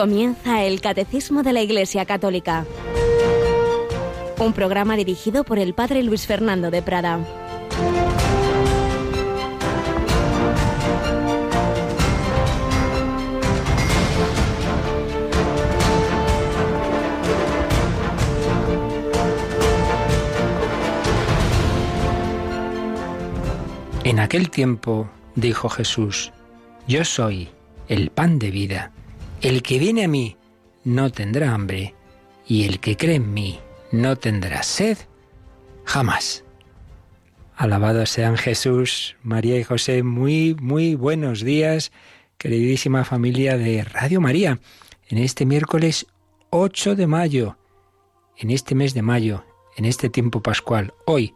Comienza el Catecismo de la Iglesia Católica. Un programa dirigido por el Padre Luis Fernando de Prada. En aquel tiempo dijo Jesús, Yo soy el pan de vida. El que viene a mí no tendrá hambre, y el que cree en mí no tendrá sed jamás. Alabado sean Jesús, María y José, muy, muy buenos días, queridísima familia de Radio María, en este miércoles 8 de mayo, en este mes de mayo, en este tiempo pascual, hoy,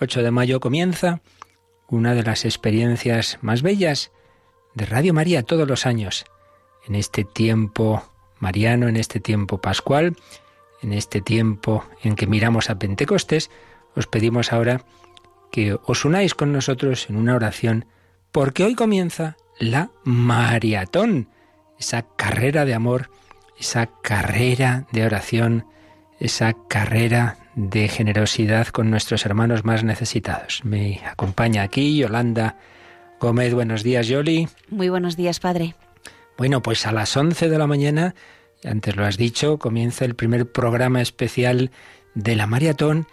8 de mayo, comienza una de las experiencias más bellas de Radio María todos los años, en este tiempo mariano, en este tiempo pascual, en este tiempo en que miramos a Pentecostés, os pedimos ahora que os unáis con nosotros en una oración, porque hoy comienza la maratón, esa carrera de amor, esa carrera de oración, esa carrera de generosidad con nuestros hermanos más necesitados. Me acompaña aquí Yolanda Gómez. Buenos días, Yoli. Muy buenos días, Padre. Bueno, pues a las 11 de la mañana, antes lo has dicho, comienza el primer programa especial de la maratón.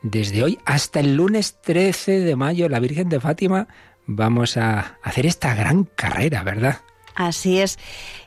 Desde hoy hasta el lunes 13 de mayo, la Virgen de Fátima, vamos a hacer esta gran carrera, ¿verdad? Así es.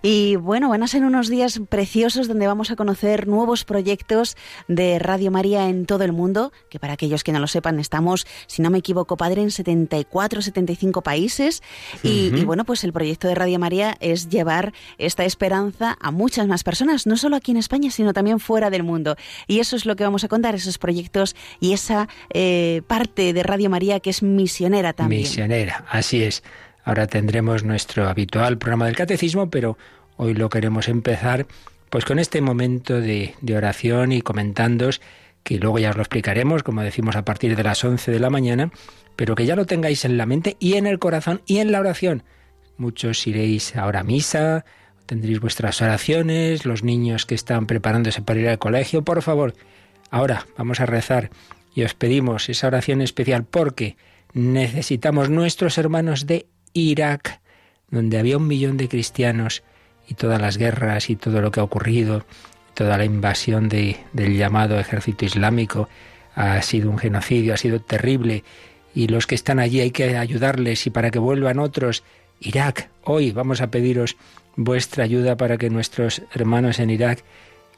Y bueno, van a ser unos días preciosos donde vamos a conocer nuevos proyectos de Radio María en todo el mundo, que para aquellos que no lo sepan, estamos, si no me equivoco, padre, en 74, 75 países. Y, y bueno, pues el proyecto de Radio María es llevar esta esperanza a muchas más personas, no solo aquí en España, sino también fuera del mundo. Y eso es lo que vamos a contar, esos proyectos y esa eh, parte de Radio María que es misionera también. Misionera, así es. Ahora tendremos nuestro habitual programa del catecismo, pero hoy lo queremos empezar pues con este momento de, oración y comentándos que luego ya os lo explicaremos, como decimos, a partir de las 11 de la mañana, pero que ya lo tengáis en la mente y en el corazón y en la oración. Muchos iréis ahora a misa, tendréis vuestras oraciones, los niños que están preparándose para ir al colegio, por favor, ahora vamos a rezar y os pedimos esa oración especial porque necesitamos nuestros hermanos de Irak, donde había un millón de cristianos y todas las guerras y todo lo que ha ocurrido, toda la invasión de, del llamado ejército islámico, ha sido un genocidio, ha sido terrible, y los que están allí hay que ayudarles y para que vuelvan otros. Irak, hoy vamos a pediros vuestra ayuda para que nuestros hermanos en Irak,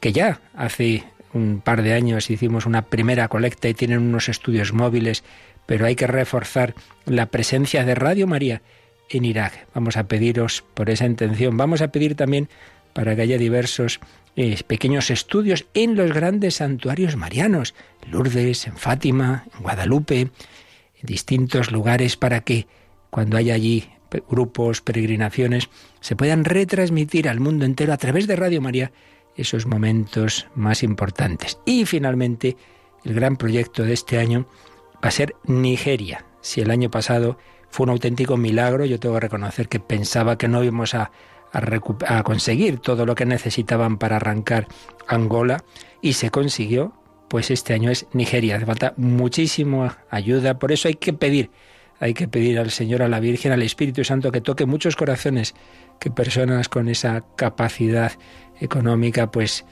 que ya hace un par de años hicimos una primera colecta y tienen unos estudios móviles, pero hay que reforzar la presencia de Radio María en Irak. Vamos a pediros por esa intención. Vamos a pedir también para que haya diversos eh, pequeños estudios en los grandes santuarios marianos, Lourdes, en Fátima, en Guadalupe, en distintos lugares para que cuando haya allí grupos, peregrinaciones, se puedan retransmitir al mundo entero a través de Radio María esos momentos más importantes. Y finalmente, el gran proyecto de este año va a ser Nigeria. Si el año pasado fue un auténtico milagro. Yo tengo que reconocer que pensaba que no íbamos a, conseguir todo lo que necesitaban para arrancar Angola y se consiguió. Pues este año es Nigeria. Hace falta muchísima ayuda. Por eso hay que pedir, hay que pedir al Señor, a la Virgen, al Espíritu Santo que toque muchos corazones, que personas con esa capacidad económica, pues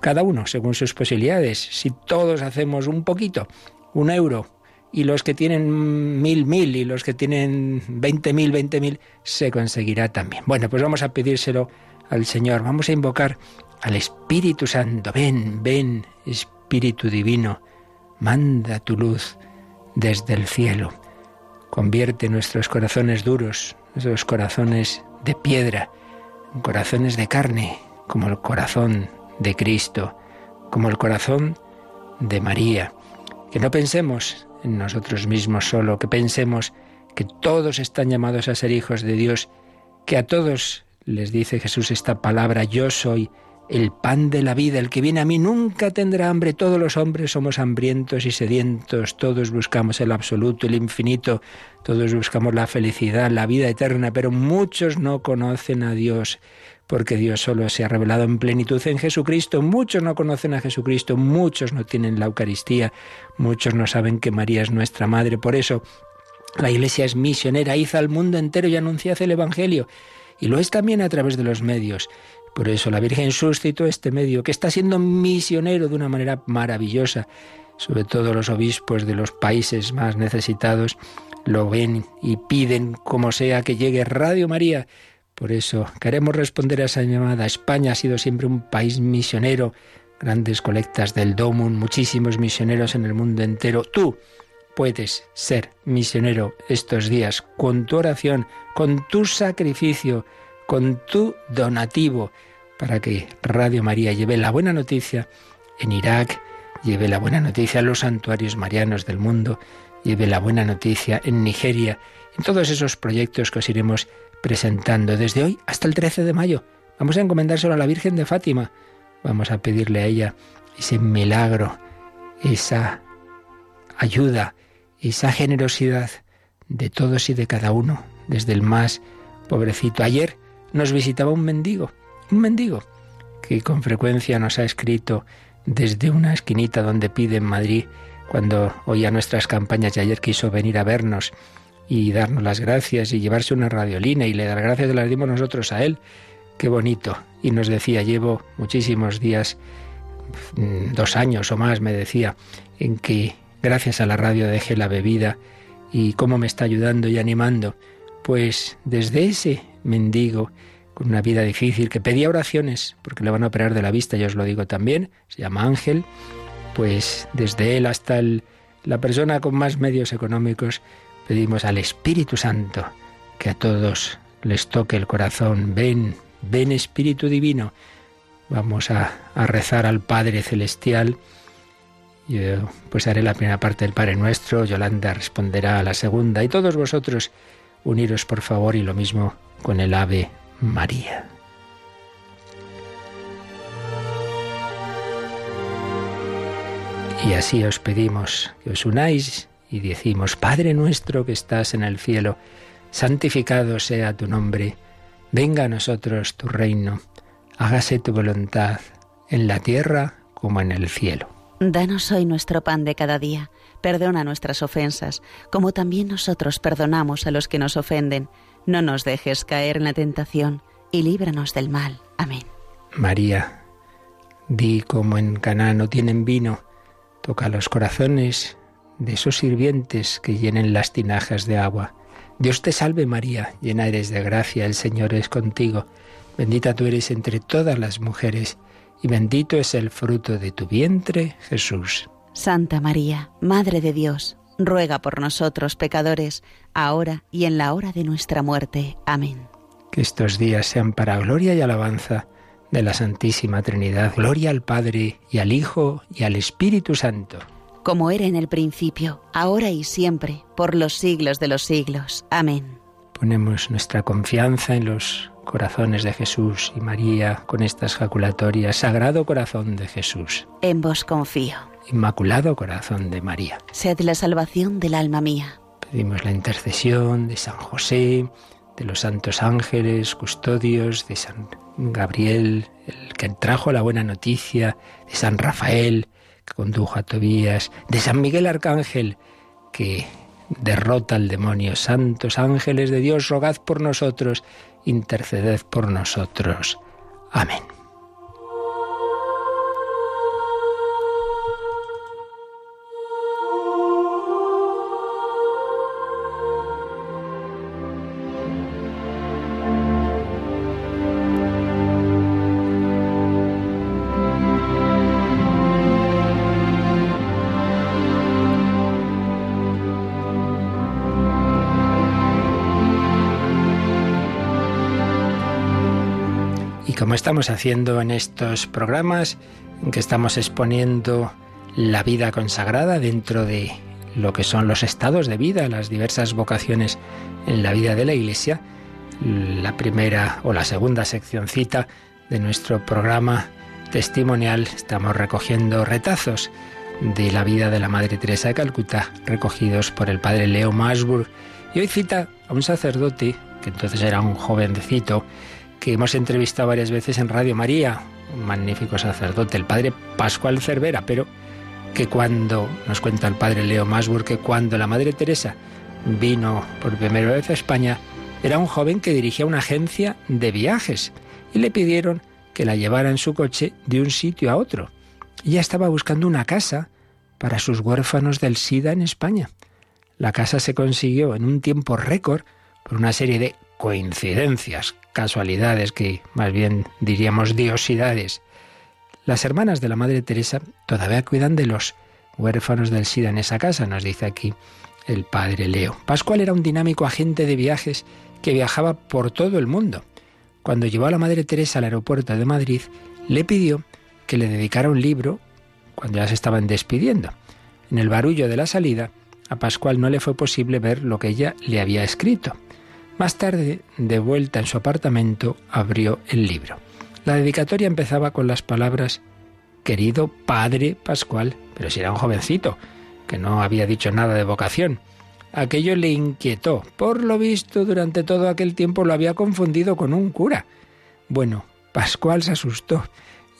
cada uno según sus posibilidades. Si todos hacemos un poquito, un euro, y los que tienen mil, mil y los que tienen veinte mil, veinte mil, se conseguirá también. Bueno, pues vamos a pedírselo al Señor, vamos a invocar al Espíritu Santo. Ven, ven, Espíritu Divino, manda tu luz desde el cielo. Convierte nuestros corazones duros, nuestros corazones de piedra, en corazones de carne, como el corazón de Cristo, como el corazón de María. Que no pensemos en nosotros mismos solo, que pensemos que todos están llamados a ser hijos de Dios, que a todos les dice Jesús esta palabra, yo soy el pan de la vida, el que viene a mí nunca tendrá hambre, todos los hombres somos hambrientos y sedientos, todos buscamos el absoluto, el infinito, todos buscamos la felicidad, la vida eterna, pero muchos no conocen a Dios. porque Dios solo se ha revelado en plenitud en Jesucristo. Muchos no conocen a Jesucristo, muchos no tienen la Eucaristía, muchos no saben que María es nuestra Madre. Por eso la Iglesia es misionera, hizo al mundo entero y anunciad el Evangelio. Y lo es también a través de los medios. Por eso la Virgen suscitó este medio, que está siendo misionero de una manera maravillosa. Sobre todo los obispos de los países más necesitados lo ven y piden, como sea, que llegue Radio María. Por eso queremos responder a esa llamada. España ha sido siempre un país misionero. Grandes colectas del Domum, muchísimos misioneros en el mundo entero. Tú puedes ser misionero estos días con tu oración, con tu sacrificio, con tu donativo, para que Radio María lleve la buena noticia en Irak, lleve la buena noticia a los santuarios marianos del mundo, lleve la buena noticia en Nigeria, en todos esos proyectos que os iremos presentando desde hoy hasta el 13 de mayo. Vamos a encomendárselo a la Virgen de Fátima. Vamos a pedirle a ella ese milagro, esa ayuda, esa generosidad de todos y de cada uno, desde el más pobrecito. Ayer nos visitaba un mendigo, un mendigo, que con frecuencia nos ha escrito desde una esquinita donde pide en Madrid, cuando oía nuestras campañas y ayer quiso venir a vernos y darnos las gracias y llevarse una radiolina y le dar gracias las dimos nosotros a él. Qué bonito. Y nos decía, llevo muchísimos días, mm, dos años o más, me decía, en que Gracias a la radio dejé la bebida y cómo me está ayudando y animando. Pues desde ese mendigo con una vida difícil que pedía oraciones porque le van a operar de la vista, yo os lo digo también, se llama Ángel, pues desde él hasta la persona con más medios económicos pedimos al Espíritu Santo que a todos les toque el corazón. Ven, ven Espíritu Divino. Vamos a, rezar al Padre Celestial yo pues haré la primera parte del Padre Nuestro, Yolanda responderá a la segunda y todos vosotros uniros por favor y lo mismo con el Ave María. Y así os pedimos que os unáis y decimos, Padre nuestro que estás en el cielo, santificado sea tu nombre, venga a nosotros tu reino, hágase tu voluntad en la tierra como en el cielo. Danos hoy nuestro pan de cada día. Perdona nuestras ofensas, como también nosotros perdonamos a los que nos ofenden. No nos dejes caer en la tentación y líbranos del mal. Amén. María, di como en Caná no tienen vino, toca los corazones de esos sirvientes que llenen las tinajas de agua. Dios te salve María, llena eres de gracia, el Señor es contigo. Bendita tú eres entre todas las mujeres y bendito es el fruto de tu vientre, Jesús. Santa María, Madre de Dios, ruega por nosotros pecadores, ahora y en la hora de nuestra muerte. Amén. Que estos días sean para gloria y alabanza de la Santísima Trinidad. Gloria al Padre y al Hijo y al Espíritu Santo. Como era en el principio, ahora y siempre, por los siglos de los siglos. Amén. Ponemos nuestra confianza en los corazones de Jesús y María con estas jaculatorias. Sagrado corazón de Jesús. En vos confío. Inmaculado corazón de María. Sed la salvación del alma mía. Pedimos la intercesión de San José, de los santos ángeles, custodios, de San Gabriel, el que trajo la buena noticia, de San Rafael, que condujo a Tobías, de San Miguel Arcángel, que derrota al demonio. Santos ángeles de Dios, rogad por nosotros interceded por nosotros. Amén. Como estamos haciendo en estos programas, en que estamos exponiendo la vida consagrada dentro de lo que son los estados de vida, las diversas vocaciones en la vida de la Iglesia, la primera o la segunda seccioncita de nuestro programa testimonial estamos recogiendo retazos de la vida de la Madre Teresa de Calcuta, recogidos por el padre Leo Masburg. Y hoy cita a un sacerdote, que entonces era un jovencito, que hemos entrevistado varias veces en Radio María, un magnífico sacerdote, el padre Pascual Cervera, pero que cuando, nos cuenta el padre Leo Masburg, que cuando la Madre Teresa vino por primera vez a España, era un joven que dirigía una agencia de viajes y le pidieron que la llevara en su coche de un sitio a otro. Ella estaba buscando una casa para sus huérfanos del SIDA en España. La casa se consiguió en un tiempo récord por una serie de coincidencias, casualidades que más bien diríamos diosidades. Las hermanas de la Madre Teresa todavía cuidan de los huérfanos del SIDA en esa casa, nos dice aquí el padre Leo. Pascual era un dinámico agente de viajes que viajaba por todo el mundo. Cuando llevó a la Madre Teresa al aeropuerto de Madrid, le pidió que le dedicara un libro cuando ya se estaban despidiendo. En el barullo de la salida, a Pascual no le fue posible ver lo que ella le había escrito. Más tarde, de vuelta en su apartamento, abrió el libro. La dedicatoria empezaba con las palabras Querido Padre Pascual, pero si era un jovencito, que no había dicho nada de vocación. Aquello le inquietó. Por lo visto, durante todo aquel tiempo lo había confundido con un cura. Bueno, Pascual se asustó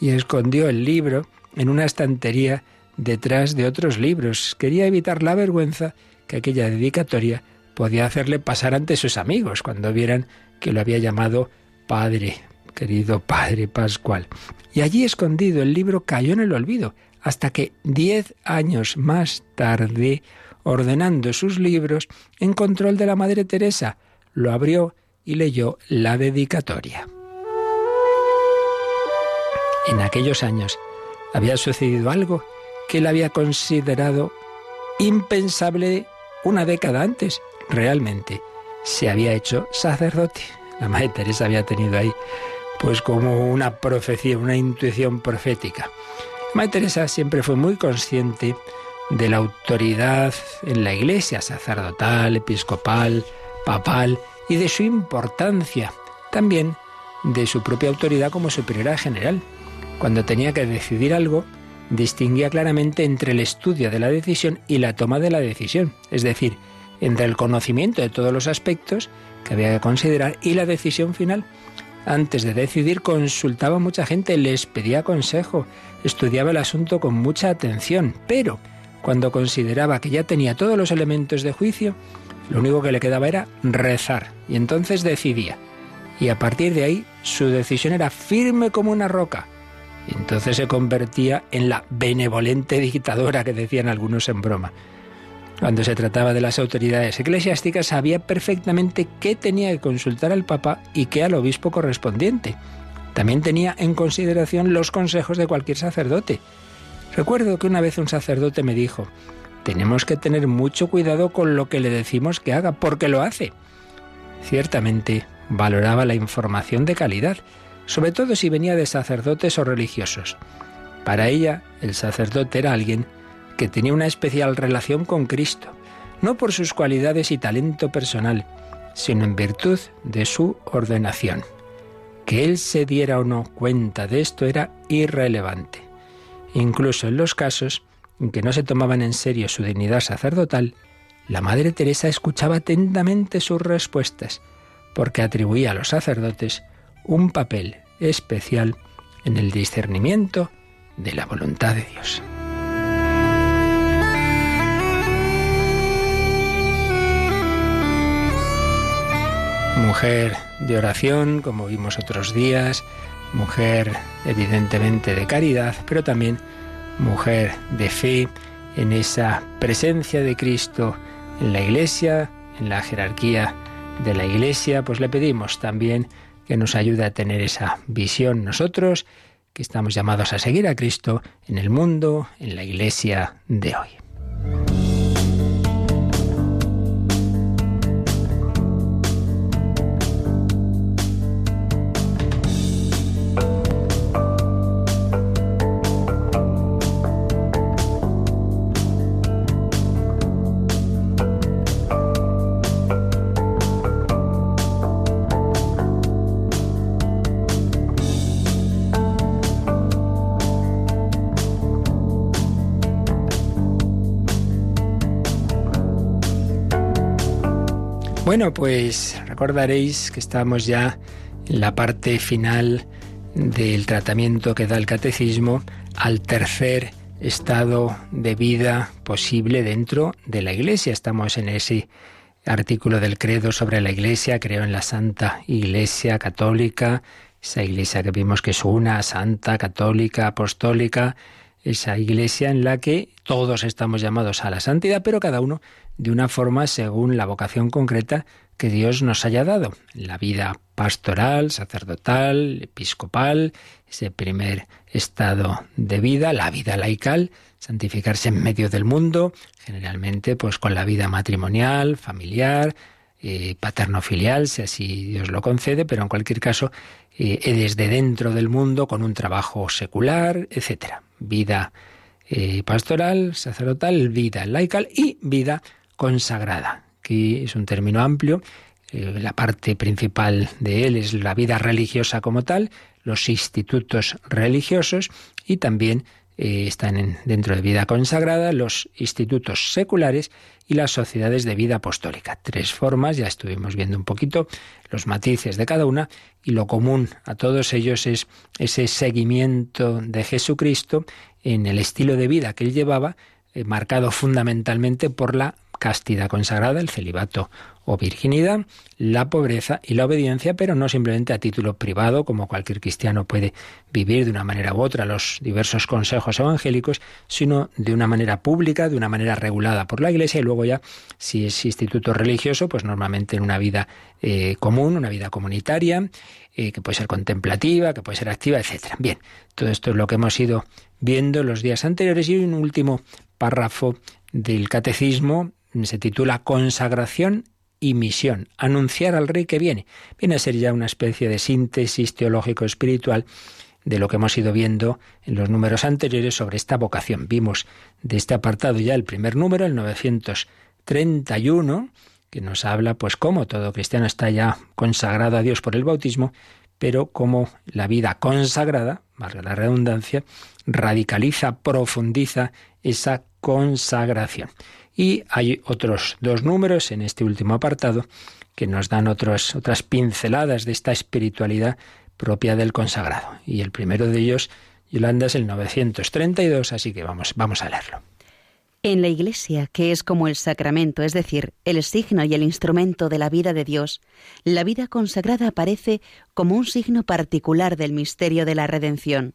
y escondió el libro en una estantería detrás de otros libros. Quería evitar la vergüenza que aquella dedicatoria podía hacerle pasar ante sus amigos cuando vieran que lo había llamado Padre, querido Padre Pascual. Y allí escondido el libro cayó en el olvido, hasta que diez años más tarde ordenando sus libros en control de la Madre Teresa. Lo abrió y leyó la dedicatoria. En aquellos años había sucedido algo que él había considerado impensable una década antes. Realmente se había hecho sacerdote. La Madre Teresa había tenido ahí pues como una profecía, una intuición profética. La Madre Teresa siempre fue muy consciente de la autoridad en la iglesia sacerdotal, episcopal, papal y de su importancia, también de su propia autoridad como superiora general. Cuando tenía que decidir algo, distinguía claramente entre el estudio de la decisión y la toma de la decisión, es decir, entre el conocimiento de todos los aspectos que había que considerar y la decisión final. Antes de decidir consultaba a mucha gente, les pedía consejo, estudiaba el asunto con mucha atención, pero cuando consideraba que ya tenía todos los elementos de juicio, lo único que le quedaba era rezar. Y entonces decidía. Y a partir de ahí su decisión era firme como una roca. Entonces se convertía en la benevolente dictadora que decían algunos en broma. Cuando se trataba de las autoridades eclesiásticas sabía perfectamente qué tenía que consultar al Papa y qué al obispo correspondiente. También tenía en consideración los consejos de cualquier sacerdote Recuerdo que una vez un sacerdote me dijo, tenemos que tener mucho cuidado con lo que le decimos que haga, porque lo hace. Ciertamente valoraba la información de calidad, sobre todo si venía de sacerdotes o religiosos. Para ella, el sacerdote era alguien que tenía una especial relación con Cristo, no por sus cualidades y talento personal, sino en virtud de su ordenación. Que él se diera o no cuenta de esto era irrelevante. Incluso en los casos en que no se tomaban en serio su dignidad sacerdotal, la Madre Teresa escuchaba atentamente sus respuestas, porque atribuía a los sacerdotes un papel especial en el discernimiento de la voluntad de Dios. Mujer de oración, como vimos otros días, mujer evidentemente de caridad, pero también mujer de fe en esa presencia de Cristo en la Iglesia, en la jerarquía de la Iglesia, pues le pedimos también que nos ayude a tener esa visión nosotros, que estamos llamados a seguir a Cristo en el mundo, en la Iglesia de hoy. Bueno, pues recordaréis que estamos ya la parte final del tratamiento que da el catecismo al tercer estado de vida posible dentro de la Iglesia. Estamos en ese artículo del credo sobre la Iglesia, creo en la Santa Iglesia Católica, esa Iglesia que vimos que es una, santa, católica, apostólica, esa Iglesia en la que todos estamos llamados a la santidad, pero cada uno de una forma según la vocación concreta que Dios nos haya dado. La vida pastoral, sacerdotal, episcopal, ese primer estado de vida, la vida laical, santificarse en medio del mundo, generalmente pues con la vida matrimonial, familiar, eh, paterno-filial, si así Dios lo concede, pero en cualquier caso eh, desde dentro del mundo con un trabajo secular, etcétera. Vida eh, pastoral, sacerdotal, vida laical y vida consagrada, que es un término amplio. Eh, la parte principal de él es la vida religiosa como tal, los institutos religiosos y también eh, están dentro de vida consagrada los institutos seculares y las sociedades de vida apostólica. Tres formas, ya estuvimos viendo un poquito los matices de cada una y lo común a todos ellos es ese seguimiento de Jesucristo en el estilo de vida que él llevaba, eh, marcado fundamentalmente por la castidad consagrada, el celibato o virginidad, la pobreza y la obediencia, pero no simplemente a título privado, como cualquier cristiano puede vivir de una manera u otra los diversos consejos evangélicos, sino de una manera pública, de una manera regulada por la Iglesia y luego ya, si es instituto religioso, pues normalmente en una vida eh, común, una vida comunitaria, eh, que puede ser contemplativa, que puede ser activa, etc. Bien, todo esto es lo que hemos ido viendo los días anteriores y un último párrafo del catecismo se titula Consagración y misión, anunciar al rey que viene. Viene a ser ya una especie de síntesis teológico-espiritual de lo que hemos ido viendo en los números anteriores sobre esta vocación. Vimos de este apartado ya el primer número, el 931, que nos habla pues cómo todo cristiano está ya consagrado a Dios por el bautismo, pero cómo la vida consagrada, valga la redundancia, radicaliza, profundiza esa consagración. Y hay otros dos números en este último apartado que nos dan otras pinceladas de esta espiritualidad propia del consagrado. Y el primero de ellos, Yolanda, es el 932, así que vamos, vamos a leerlo. En la Iglesia, que es como el sacramento, es decir, el signo y el instrumento de la vida de Dios, la vida consagrada aparece como un signo particular del misterio de la redención.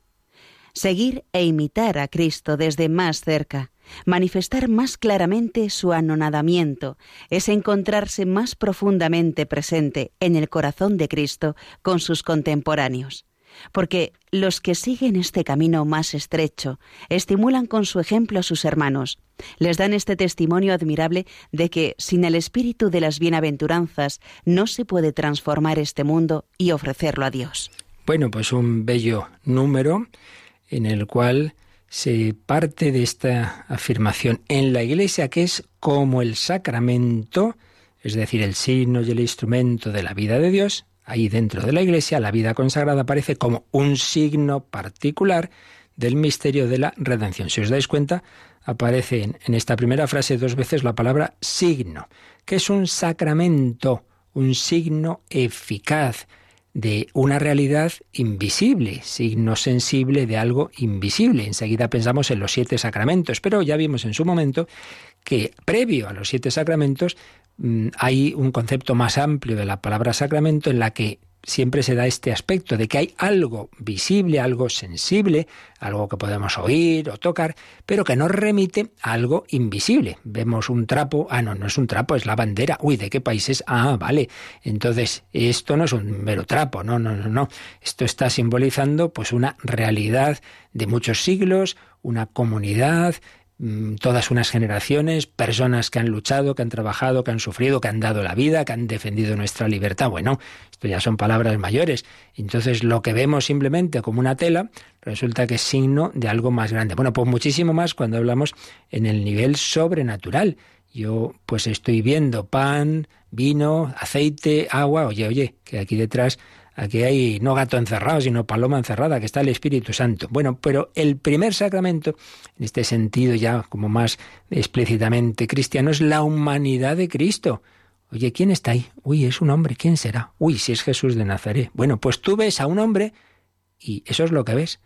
Seguir e imitar a Cristo desde más cerca, Manifestar más claramente su anonadamiento es encontrarse más profundamente presente en el corazón de Cristo con sus contemporáneos. Porque los que siguen este camino más estrecho estimulan con su ejemplo a sus hermanos, les dan este testimonio admirable de que sin el espíritu de las bienaventuranzas no se puede transformar este mundo y ofrecerlo a Dios. Bueno, pues un bello número en el cual se parte de esta afirmación en la Iglesia que es como el sacramento, es decir, el signo y el instrumento de la vida de Dios, ahí dentro de la Iglesia la vida consagrada aparece como un signo particular del misterio de la redención. Si os dais cuenta, aparece en, en esta primera frase dos veces la palabra signo, que es un sacramento, un signo eficaz, de una realidad invisible, signo sensible de algo invisible. Enseguida pensamos en los siete sacramentos, pero ya vimos en su momento que previo a los siete sacramentos mm, hay un concepto más amplio de la palabra sacramento en la que siempre se da este aspecto de que hay algo visible, algo sensible, algo que podemos oír o tocar, pero que nos remite a algo invisible. Vemos un trapo, ah, no, no es un trapo, es la bandera. Uy, ¿de qué país es? Ah, vale. Entonces, esto no es un mero trapo, no, no, no, no. Esto está simbolizando pues una realidad de muchos siglos, una comunidad, todas unas generaciones, personas que han luchado, que han trabajado, que han sufrido, que han dado la vida, que han defendido nuestra libertad. Bueno, esto ya son palabras mayores. Entonces lo que vemos simplemente como una tela resulta que es signo de algo más grande. Bueno, pues muchísimo más cuando hablamos en el nivel sobrenatural. Yo pues estoy viendo pan, vino, aceite, agua. Oye, oye, que aquí detrás Aquí hay no gato encerrado, sino paloma encerrada, que está el Espíritu Santo. Bueno, pero el primer sacramento, en este sentido ya como más explícitamente cristiano, es la humanidad de Cristo. Oye, ¿quién está ahí? Uy, es un hombre, ¿quién será? Uy, si es Jesús de Nazaret. Bueno, pues tú ves a un hombre y eso es lo que ves.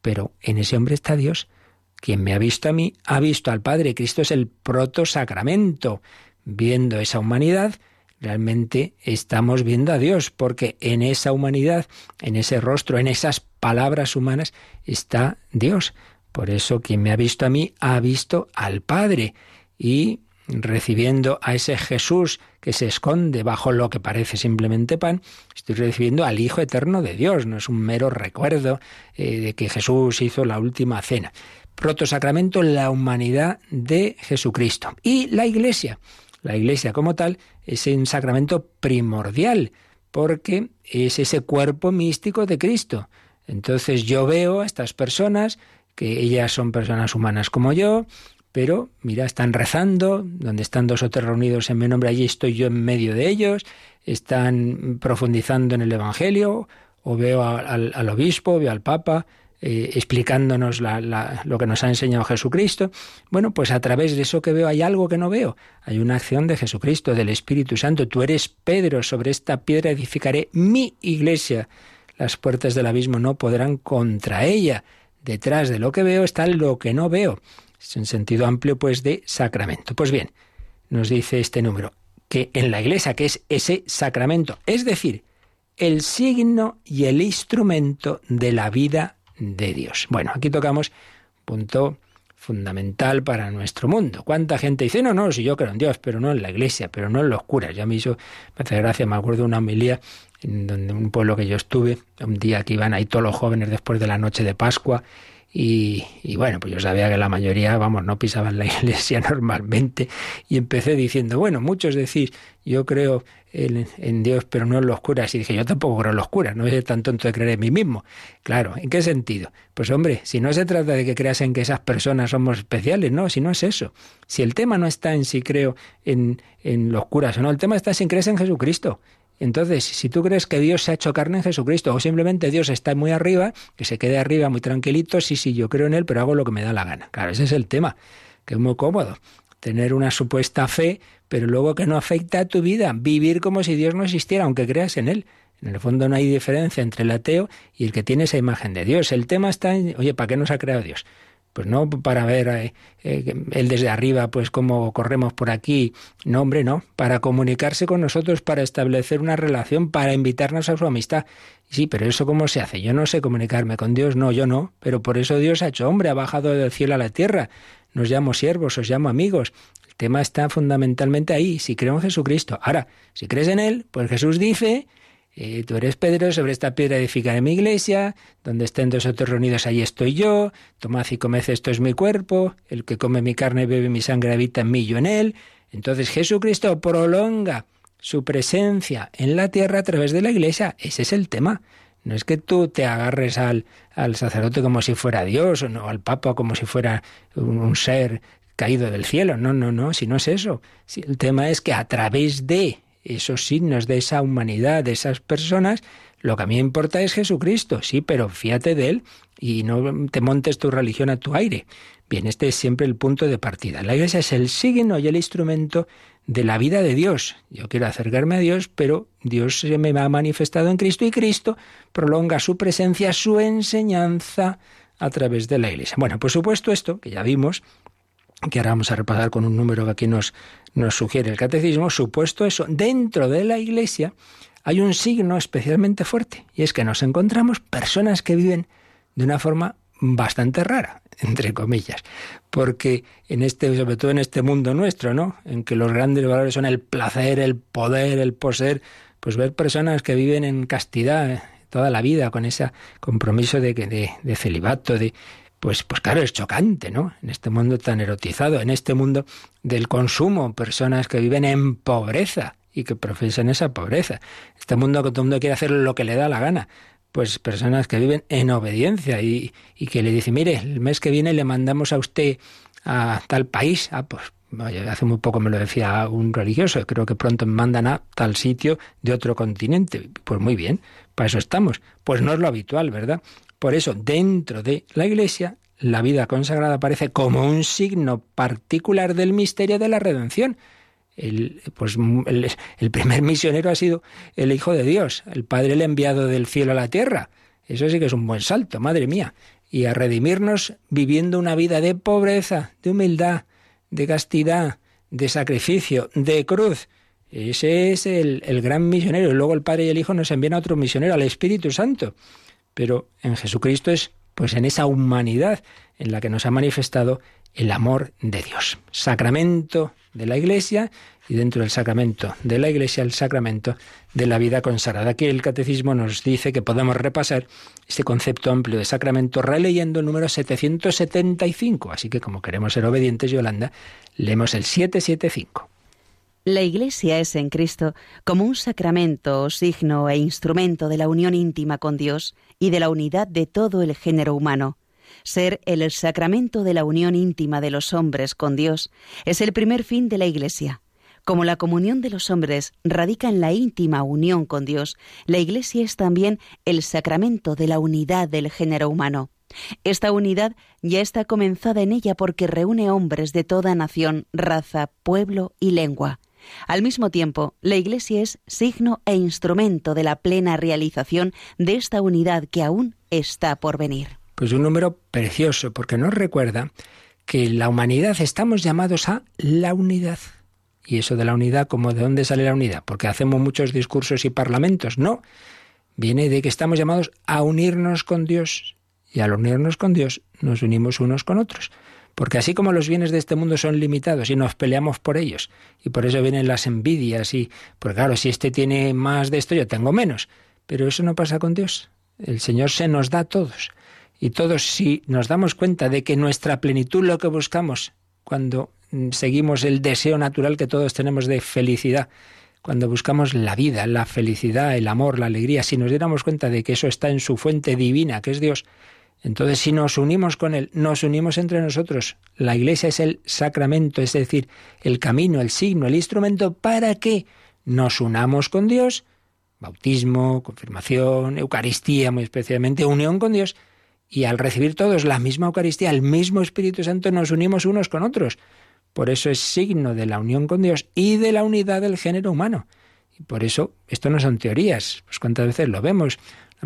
Pero en ese hombre está Dios. Quien me ha visto a mí, ha visto al Padre. Cristo es el protosacramento. Viendo esa humanidad, realmente estamos viendo a Dios, porque en esa humanidad, en ese rostro, en esas palabras humanas, está Dios. Por eso quien me ha visto a mí, ha visto al Padre. Y recibiendo a ese Jesús que se esconde bajo lo que parece simplemente pan, estoy recibiendo al Hijo Eterno de Dios, no es un mero recuerdo eh, de que Jesús hizo la última cena. Protosacramento, la humanidad de Jesucristo. Y la Iglesia. La Iglesia como tal es un sacramento primordial, porque es ese cuerpo místico de Cristo. Entonces yo veo a estas personas, que ellas son personas humanas como yo, pero mira, están rezando, donde están dos o tres reunidos en mi nombre, allí estoy yo en medio de ellos, están profundizando en el Evangelio, o veo al, obispo, veo al Papa, eh, explicándonos lo que nos ha enseñado Jesucristo. Bueno, pues a través de eso que veo hay algo que no veo. Hay una acción de Jesucristo, del Espíritu Santo. Tú eres Pedro, sobre esta piedra edificaré mi iglesia. Las puertas del abismo no podrán contra ella. Detrás de lo que veo está lo que no veo. Es un sentido amplio, pues, de sacramento. Pues bien, nos dice este número, que en la iglesia, que es ese sacramento, es decir, el signo y el instrumento de la vida de Dios. Bueno, aquí tocamos punto fundamental para nuestro mundo. ¿Cuánta gente dice, no, no, si yo creo en Dios, pero no en la iglesia, pero no en los curas? Ya me hizo, me hace gracia, me acuerdo de una homilía en donde un pueblo que yo estuve, un día que iban ahí todos los jóvenes después de la noche de Pascua, y, bueno, pues yo sabía que la mayoría, vamos, no pisaban la iglesia normalmente. Y empecé diciendo, bueno, muchos decís, yo creo en, Dios, pero no en los curas. Y dije, yo tampoco creo en los curas, no soy tan tonto de creer en mí mismo. Claro, ¿en qué sentido? Pues hombre, si no se trata de que creas en que esas personas somos especiales, no, si no es eso. Si el tema no está en si creo en, en los curas o no, el tema está en si crees en Jesucristo. Entonces, si tú crees que Dios se ha hecho carne en Jesucristo, o simplemente Dios está muy arriba, que se quede arriba muy tranquilito, sí, sí, yo creo en Él, pero hago lo que me da la gana. Claro, ese es el tema, que es muy cómodo. Tener una supuesta fe, pero luego que no afecta a tu vida. Vivir como si Dios no existiera, aunque creas en Él. En el fondo no hay diferencia entre el ateo y el que tiene esa imagen de Dios. El tema está en, oye, ¿para qué nos ha creado Dios? Pues no para ver eh, eh, él desde arriba, pues cómo corremos por aquí. No, hombre, no. Para comunicarse con nosotros, para establecer una relación, para invitarnos a su amistad. Sí, pero eso cómo se hace? Yo no sé comunicarme con Dios, no, yo no. Pero por eso Dios ha hecho hombre, ha bajado del cielo a la tierra. Nos llamo siervos, os llamo amigos. El tema está fundamentalmente ahí, si creo en Jesucristo. Ahora, si crees en Él, pues Jesús dice eh, tú eres Pedro, sobre esta piedra edificaré mi iglesia, donde estén dos otros reunidos, ahí estoy yo, tomad y comed, esto es mi cuerpo, el que come mi carne y bebe mi sangre habita en mí, yo en él. Entonces Jesucristo prolonga su presencia en la tierra a través de la iglesia. Ese es el tema. No es que tú te agarres al, al sacerdote como si fuera Dios o no, al Papa como si fuera un, ser caído del cielo. No, no, no, si no es eso. Si el tema es que a través de esos signos de esa humanidad, de esas personas, lo que a mí me importa es Jesucristo, sí, pero fíjate de Él y no te montes tu religión a tu aire. Bien, este es siempre el punto de partida. La iglesia es el signo y el instrumento de la vida de Dios. Yo quiero acercarme a Dios, pero Dios se me ha manifestado en Cristo y Cristo prolonga su presencia, su enseñanza a través de la iglesia. Bueno, por supuesto esto, que ya vimos, que ahora vamos a repasar con un número que aquí nos, nos sugiere el catecismo, supuesto eso, dentro de la Iglesia hay un signo especialmente fuerte, y es que nos encontramos personas que viven de una forma bastante rara, entre comillas, porque en este, sobre todo en este mundo nuestro, ¿no? En que los grandes valores son el placer, el poder, el poseer, pues ver personas que viven en castidad toda la vida, con ese compromiso de, de, de celibato, de, pues, pues claro, es chocante, ¿no? En este mundo tan erotizado, en este mundo del consumo, personas que viven en pobreza y que profesan esa pobreza. Este mundo que todo el mundo quiere hacer lo que le da la gana. Pues personas que viven en obediencia y, y que le dicen, mire, el mes que viene le mandamos a usted a tal país. Ah, pues hace muy poco me lo decía un religioso, creo que pronto me mandan a tal sitio de otro continente. Pues muy bien, para eso estamos. Pues no es lo habitual, ¿verdad? Por eso, dentro de la Iglesia, la vida consagrada aparece como un signo particular del misterio de la redención. el, pues, el, primer misionero ha sido el Hijo de Dios, el Padre el enviado del cielo a la tierra. Eso sí que es un buen salto, madre mía. Y a redimirnos viviendo una vida de pobreza, de humildad, de castidad, de sacrificio, de cruz. Ese es el, el gran misionero. Y luego el Padre y el Hijo nos envían a otro misionero, al Espíritu Santo. Pero en Jesucristo es pues en esa humanidad en la que nos ha manifestado el amor de Dios. Sacramento de la Iglesia y dentro del sacramento de la Iglesia el sacramento de la vida consagrada. Aquí el Catecismo nos dice que podemos repasar este concepto amplio de sacramento releyendo el número 775. Así que como queremos ser obedientes, Yolanda, leemos el 775. La Iglesia es en Cristo como un sacramento, signo e instrumento de la unión íntima con Dios y de la unidad de todo el género humano ser el sacramento de la unión íntima de los hombres con Dios es el primer fin de la Iglesia. Como la comunión de los hombres radica en la íntima unión con Dios, la Iglesia es también el sacramento de la unidad del género humano. Esta unidad ya está comenzada en ella porque reúne hombres de toda nación, raza, pueblo y lengua. Al mismo tiempo, la Iglesia es signo e instrumento de la plena realización de esta unidad que aún está por venir. Pues un número precioso, porque nos recuerda que la humanidad estamos llamados a la unidad. Y eso de la unidad, ¿cómo de dónde sale la unidad? Porque hacemos muchos discursos y parlamentos. No, viene de que estamos llamados a unirnos con Dios. Y al unirnos con Dios nos unimos unos con otros. Porque así como los bienes de este mundo son limitados y nos peleamos por ellos, y por eso vienen las envidias, y, pues claro, si este tiene más de esto, yo tengo menos. Pero eso no pasa con Dios. El Señor se nos da a todos. Y todos, si nos damos cuenta de que nuestra plenitud lo que buscamos cuando mm, seguimos el deseo natural que todos tenemos de felicidad, cuando buscamos la vida, la felicidad, el amor, la alegría, si nos diéramos cuenta de que eso está en su fuente divina, que es Dios, entonces si nos unimos con Él, nos unimos entre nosotros. La Iglesia es el sacramento, es decir, el camino, el signo, el instrumento para que nos unamos con Dios, bautismo, confirmación, Eucaristía, muy especialmente, unión con Dios, y al recibir todos la misma Eucaristía, el mismo Espíritu Santo, nos unimos unos con otros. Por eso es signo de la unión con Dios y de la unidad del género humano. Y por eso, esto no son teorías, pues cuántas veces lo vemos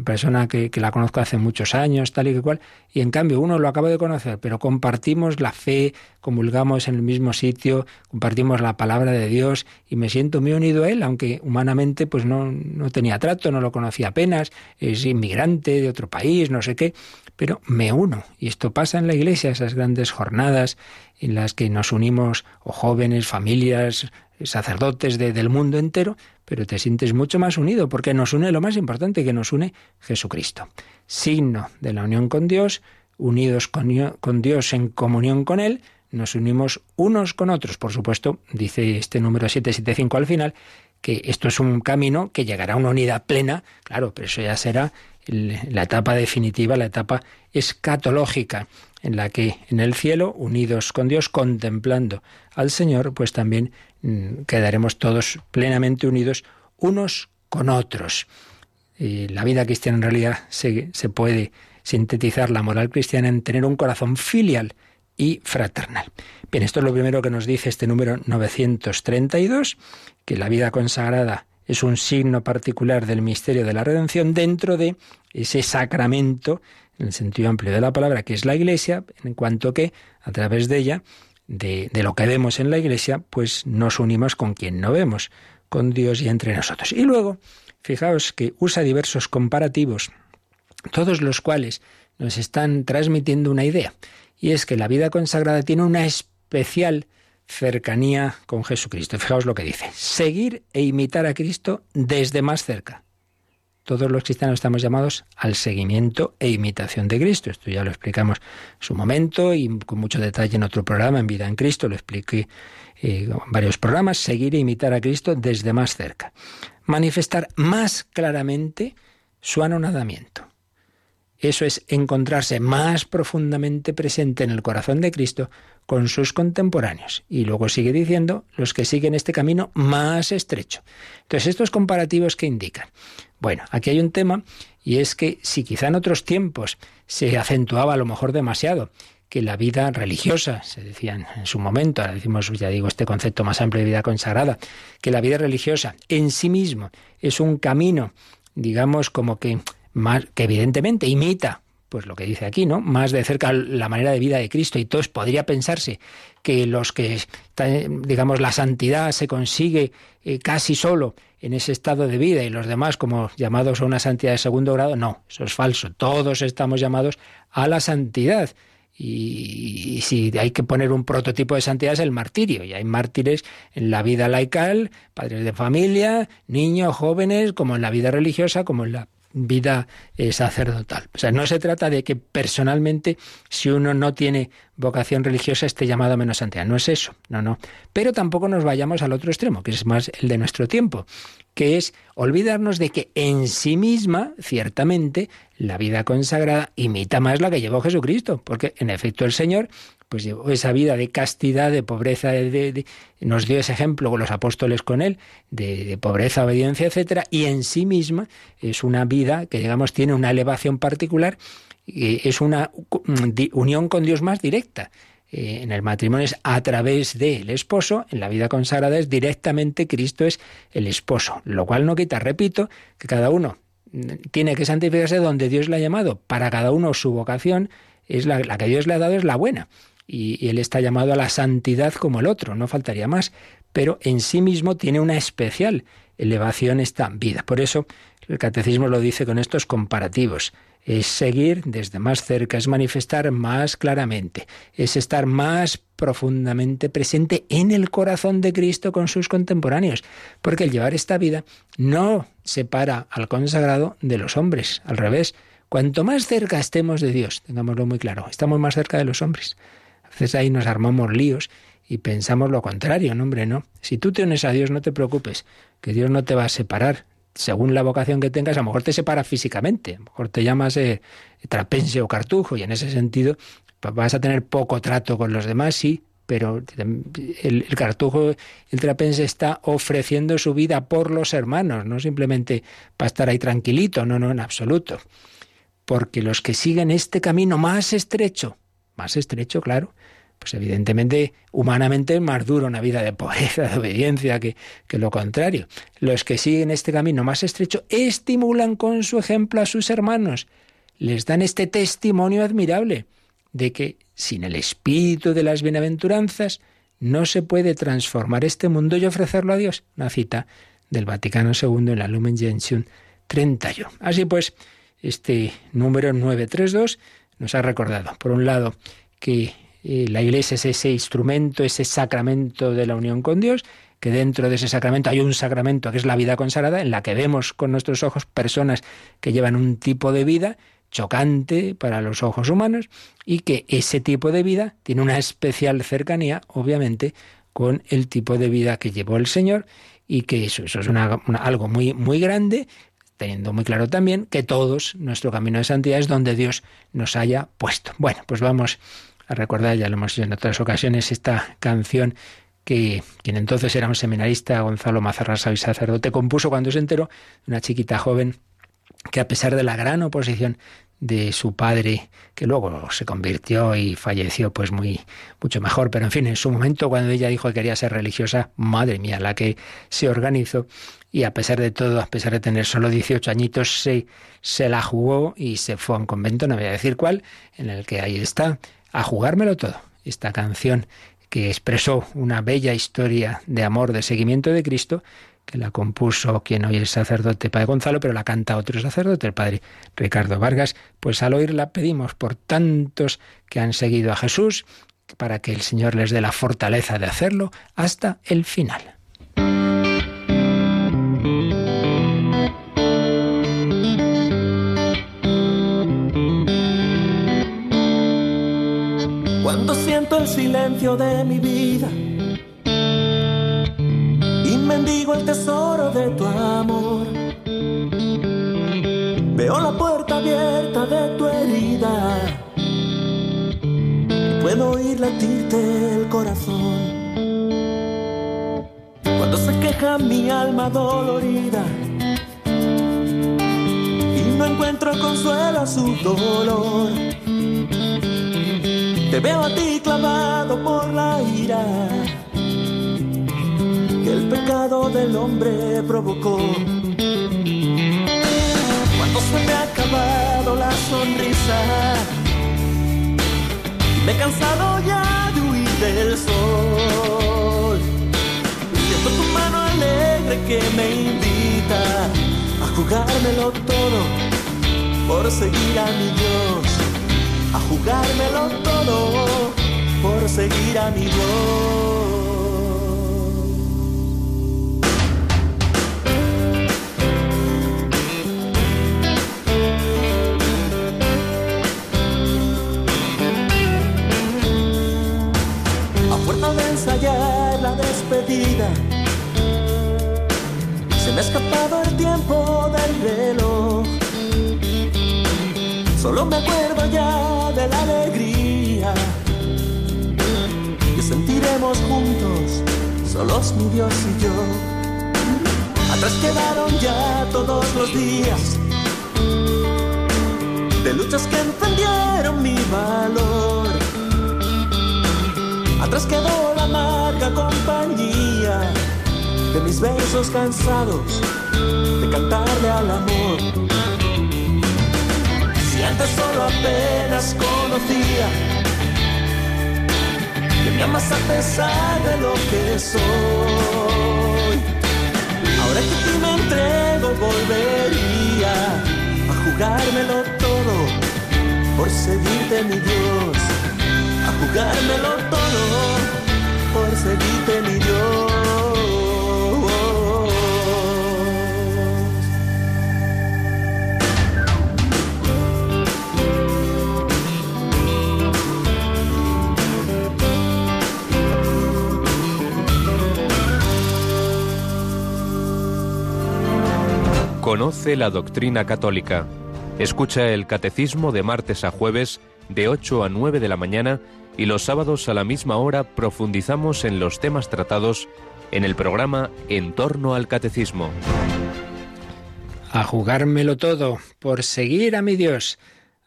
persona que, la conozco hace muchos años, tal y que cual, y en cambio uno lo acaba de conocer, pero compartimos la fe, comulgamos en el mismo sitio, compartimos la palabra de Dios y me siento muy unido a él, aunque humanamente pues no, no tenía trato, no lo conocía apenas, es inmigrante de otro país, no sé qué, pero me uno. Y esto pasa en la iglesia, esas grandes jornadas en las que nos unimos, o jóvenes, familias, sacerdotes del mundo entero, pero te sientes mucho más unido porque nos une lo más importante que nos une Jesucristo. Signo de la unión con Dios, unidos con, con Dios en comunión con Él, nos unimos unos con otros. Por supuesto, dice este número 775 al final, que esto es un camino que llegará a una unidad plena, claro, pero eso ya será la etapa definitiva, la etapa escatológica, en la que en el cielo, unidos con Dios, contemplando al Señor, pues también quedaremos todos plenamente unidos unos con otros. Y la vida cristiana en realidad se, se puede sintetizar la moral cristiana en tener un corazón filial y fraternal. Bien, esto es lo primero que nos dice este número 932, que la vida consagrada es un signo particular del misterio de la redención dentro de ese sacramento, en el sentido amplio de la palabra, que es la Iglesia, en cuanto que a través de ella, de, de lo que vemos en la Iglesia, pues nos unimos con quien no vemos, con Dios y entre nosotros. Y luego, fijaos que usa diversos comparativos, todos los cuales nos están transmitiendo una idea, y es que la vida consagrada tiene una especial cercanía con Jesucristo. Fijaos lo que dice. Seguir e imitar a Cristo desde más cerca. Todos los cristianos estamos llamados al seguimiento e imitación de Cristo. Esto ya lo explicamos en su momento y con mucho detalle en otro programa, en Vida en Cristo, lo expliqué en varios programas. Seguir e imitar a Cristo desde más cerca. Manifestar más claramente su anonadamiento. Eso es encontrarse más profundamente presente en el corazón de Cristo con sus contemporáneos. Y luego sigue diciendo los que siguen este camino más estrecho. Entonces, estos comparativos que indican. Bueno, aquí hay un tema y es que si quizá en otros tiempos se acentuaba a lo mejor demasiado que la vida religiosa, se decía en su momento, ahora decimos, ya digo, este concepto más amplio de vida consagrada, que la vida religiosa en sí mismo es un camino, digamos, como que, más, que evidentemente imita pues lo que dice aquí, ¿no? Más de cerca la manera de vida de Cristo. Y entonces podría pensarse que los que, digamos, la santidad se consigue eh, casi solo en ese estado de vida y los demás como llamados a una santidad de segundo grado, no, eso es falso. Todos estamos llamados a la santidad. Y, si hay que poner un prototipo de santidad es el martirio. Y hay mártires en la vida laical, padres de familia, niños, jóvenes, como en la vida religiosa, como en la vida eh, sacerdotal. O sea, no se trata de que personalmente, si uno no tiene vocación religiosa, esté llamado a menos santidad. No es eso, no, no. Pero tampoco nos vayamos al otro extremo, que es más el de nuestro tiempo, que es olvidarnos de que en sí misma, ciertamente, la vida consagrada imita más la que llevó Jesucristo, porque en efecto el Señor pues llevó esa vida de castidad, de pobreza, de, nos dio ese ejemplo con los apóstoles con él, de, pobreza, obediencia, etcétera, y en sí misma es una vida que digamos tiene una elevación particular, es una unión con Dios más directa. Eh, en el matrimonio es a través del esposo, en la vida consagrada es directamente Cristo es el esposo, lo cual no quita, repito, que cada uno tiene que santificarse donde Dios le ha llamado. Para cada uno su vocación es la, que Dios le ha dado es la buena y, él está llamado a la santidad como el otro, no faltaría más, pero en sí mismo tiene una especial elevación esta vida. Por eso el catecismo lo dice con estos comparativos. Es seguir desde más cerca, es manifestar más claramente, es estar más profundamente presente en el corazón de Cristo con sus contemporáneos, porque el llevar esta vida no separa al consagrado de los hombres, al revés, cuanto más cerca estemos de Dios, tengámoslo muy claro, estamos más cerca de los hombres. A ahí nos armamos líos y pensamos lo contrario, no hombre, no. Si tú te unes a Dios, no te preocupes, que Dios no te va a separar. Según la vocación que tengas, a lo mejor te separa físicamente, a lo mejor te llamas eh, trapense o cartujo, y en ese sentido pues vas a tener poco trato con los demás, sí, pero el, el, cartujo, el trapense está ofreciendo su vida por los hermanos, no simplemente para estar ahí tranquilito, no, no, en absoluto. Porque los que siguen este camino más estrecho, más estrecho, claro, pues evidentemente humanamente es más duro una vida de pobreza, de obediencia, que, que lo contrario. Los que siguen este camino más estrecho estimulan con su ejemplo a sus hermanos, les dan este testimonio admirable de que sin el espíritu de las bienaventuranzas no se puede transformar este mundo y ofrecerlo a Dios. Una cita del Vaticano II en la Lumen Gentium 31. Así pues, este número 932 nos ha recordado, por un lado, que eh, la Iglesia es ese instrumento, ese sacramento de la unión con Dios, que dentro de ese sacramento hay un sacramento que es la vida consagrada, en la que vemos con nuestros ojos personas que llevan un tipo de vida chocante para los ojos humanos y que ese tipo de vida tiene una especial cercanía, obviamente, con el tipo de vida que llevó el Señor y que eso, es algo muy, muy grande teniendo muy claro también que todos nuestro camino de santidad es donde Dios nos haya puesto. Bueno, pues vamos a recordar, ya lo hemos dicho en otras ocasiones, esta canción que quien entonces era un seminarista, Gonzalo Mazarrasa y sacerdote, compuso cuando se enteró, una chiquita joven que a pesar de la gran oposición de su padre, que luego se convirtió y falleció pues muy mucho mejor, pero en fin, en su momento cuando ella dijo que quería ser religiosa, madre mía, la que se organizó y a pesar de todo, a pesar de tener solo 18 añitos, se, se la jugó y se fue a un convento, no voy a decir cuál, en el que ahí está, a jugármelo todo. Esta canción que expresó una bella historia de amor, de seguimiento de Cristo, que la compuso quien hoy es sacerdote Padre Gonzalo, pero la canta otro sacerdote, el Padre Ricardo Vargas, pues al oírla pedimos por tantos que han seguido a Jesús, para que el Señor les dé la fortaleza de hacerlo hasta el final. Cuando siento el silencio de mi vida mendigo el tesoro de tu amor. Veo la puerta abierta de tu herida. Puedo oír latirte el corazón. Cuando se queja mi alma dolorida y no encuentro consuelo a su dolor. Te veo a ti clavado por la ira el pecado del hombre provocó. Cuando se me ha acabado la sonrisa me he cansado ya de huir del sol. Siento tu mano alegre que me invita a jugármelo todo por seguir a mi Dios, a jugármelo todo por seguir a mi Dios. Se me ha escapado el tiempo del reloj. Solo me acuerdo ya de la alegría que sentiremos juntos, solos mi Dios y yo. Atrás quedaron ya todos los días de luchas que encendieron mi valor Atrás quedó amarga compañía de mis versos cansados de cantarle al amor. Si antes solo apenas conocía que me amas a pesar de lo que soy. Ahora que ti me entrego volvería a jugármelo todo por seguirte mi Dios jugármelo todo Conoce la doctrina católica. Escucha el catecismo de martes a jueves de 8 a 9 de la mañana y los sábados a la misma hora profundizamos en los temas tratados en el programa En torno al Catecismo. A jugármelo todo por seguir a mi Dios.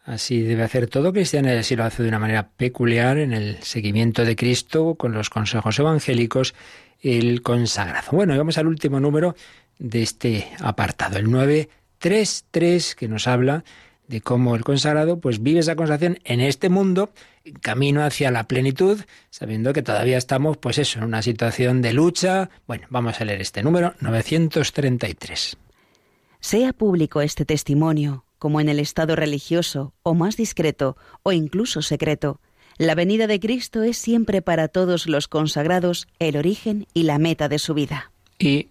Así debe hacer todo cristiano y así lo hace de una manera peculiar en el seguimiento de Cristo con los consejos evangélicos, el consagrado. Bueno, vamos al último número de este apartado, el 933, que nos habla de cómo el consagrado pues vive esa consagración en este mundo, camino hacia la plenitud, sabiendo que todavía estamos pues eso, en una situación de lucha. Bueno, vamos a leer este número 933. Sea público este testimonio, como en el estado religioso, o más discreto, o incluso secreto. La venida de Cristo es siempre para todos los consagrados el origen y la meta de su vida. Y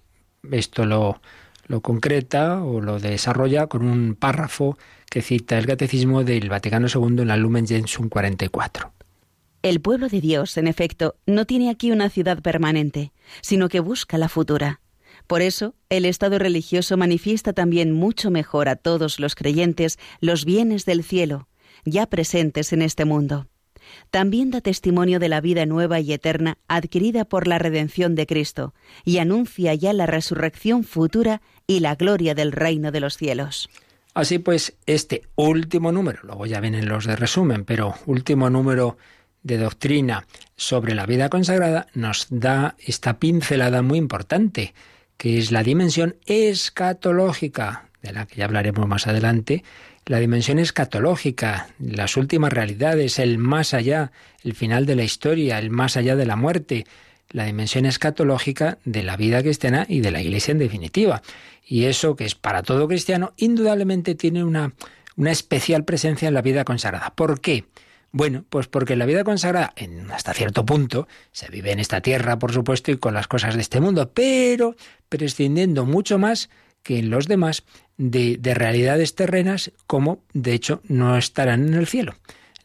esto lo, lo concreta o lo desarrolla con un párrafo que cita el Catecismo del Vaticano II en la Lumen Gentium 44. El pueblo de Dios, en efecto, no tiene aquí una ciudad permanente, sino que busca la futura. Por eso, el Estado religioso manifiesta también mucho mejor a todos los creyentes los bienes del cielo, ya presentes en este mundo. También da testimonio de la vida nueva y eterna adquirida por la redención de Cristo, y anuncia ya la resurrección futura y la gloria del reino de los cielos. Así pues, este último número, luego ya vienen los de resumen, pero último número de doctrina sobre la vida consagrada nos da esta pincelada muy importante, que es la dimensión escatológica, de la que ya hablaremos más adelante, la dimensión escatológica, las últimas realidades, el más allá, el final de la historia, el más allá de la muerte, la dimensión escatológica de la vida cristiana y de la Iglesia en definitiva. Y eso, que es para todo cristiano, indudablemente tiene una, una especial presencia en la vida consagrada. ¿Por qué? Bueno, pues porque la vida consagrada, en, hasta cierto punto, se vive en esta tierra, por supuesto, y con las cosas de este mundo, pero prescindiendo mucho más que en los demás de, de realidades terrenas, como de hecho no estarán en el cielo.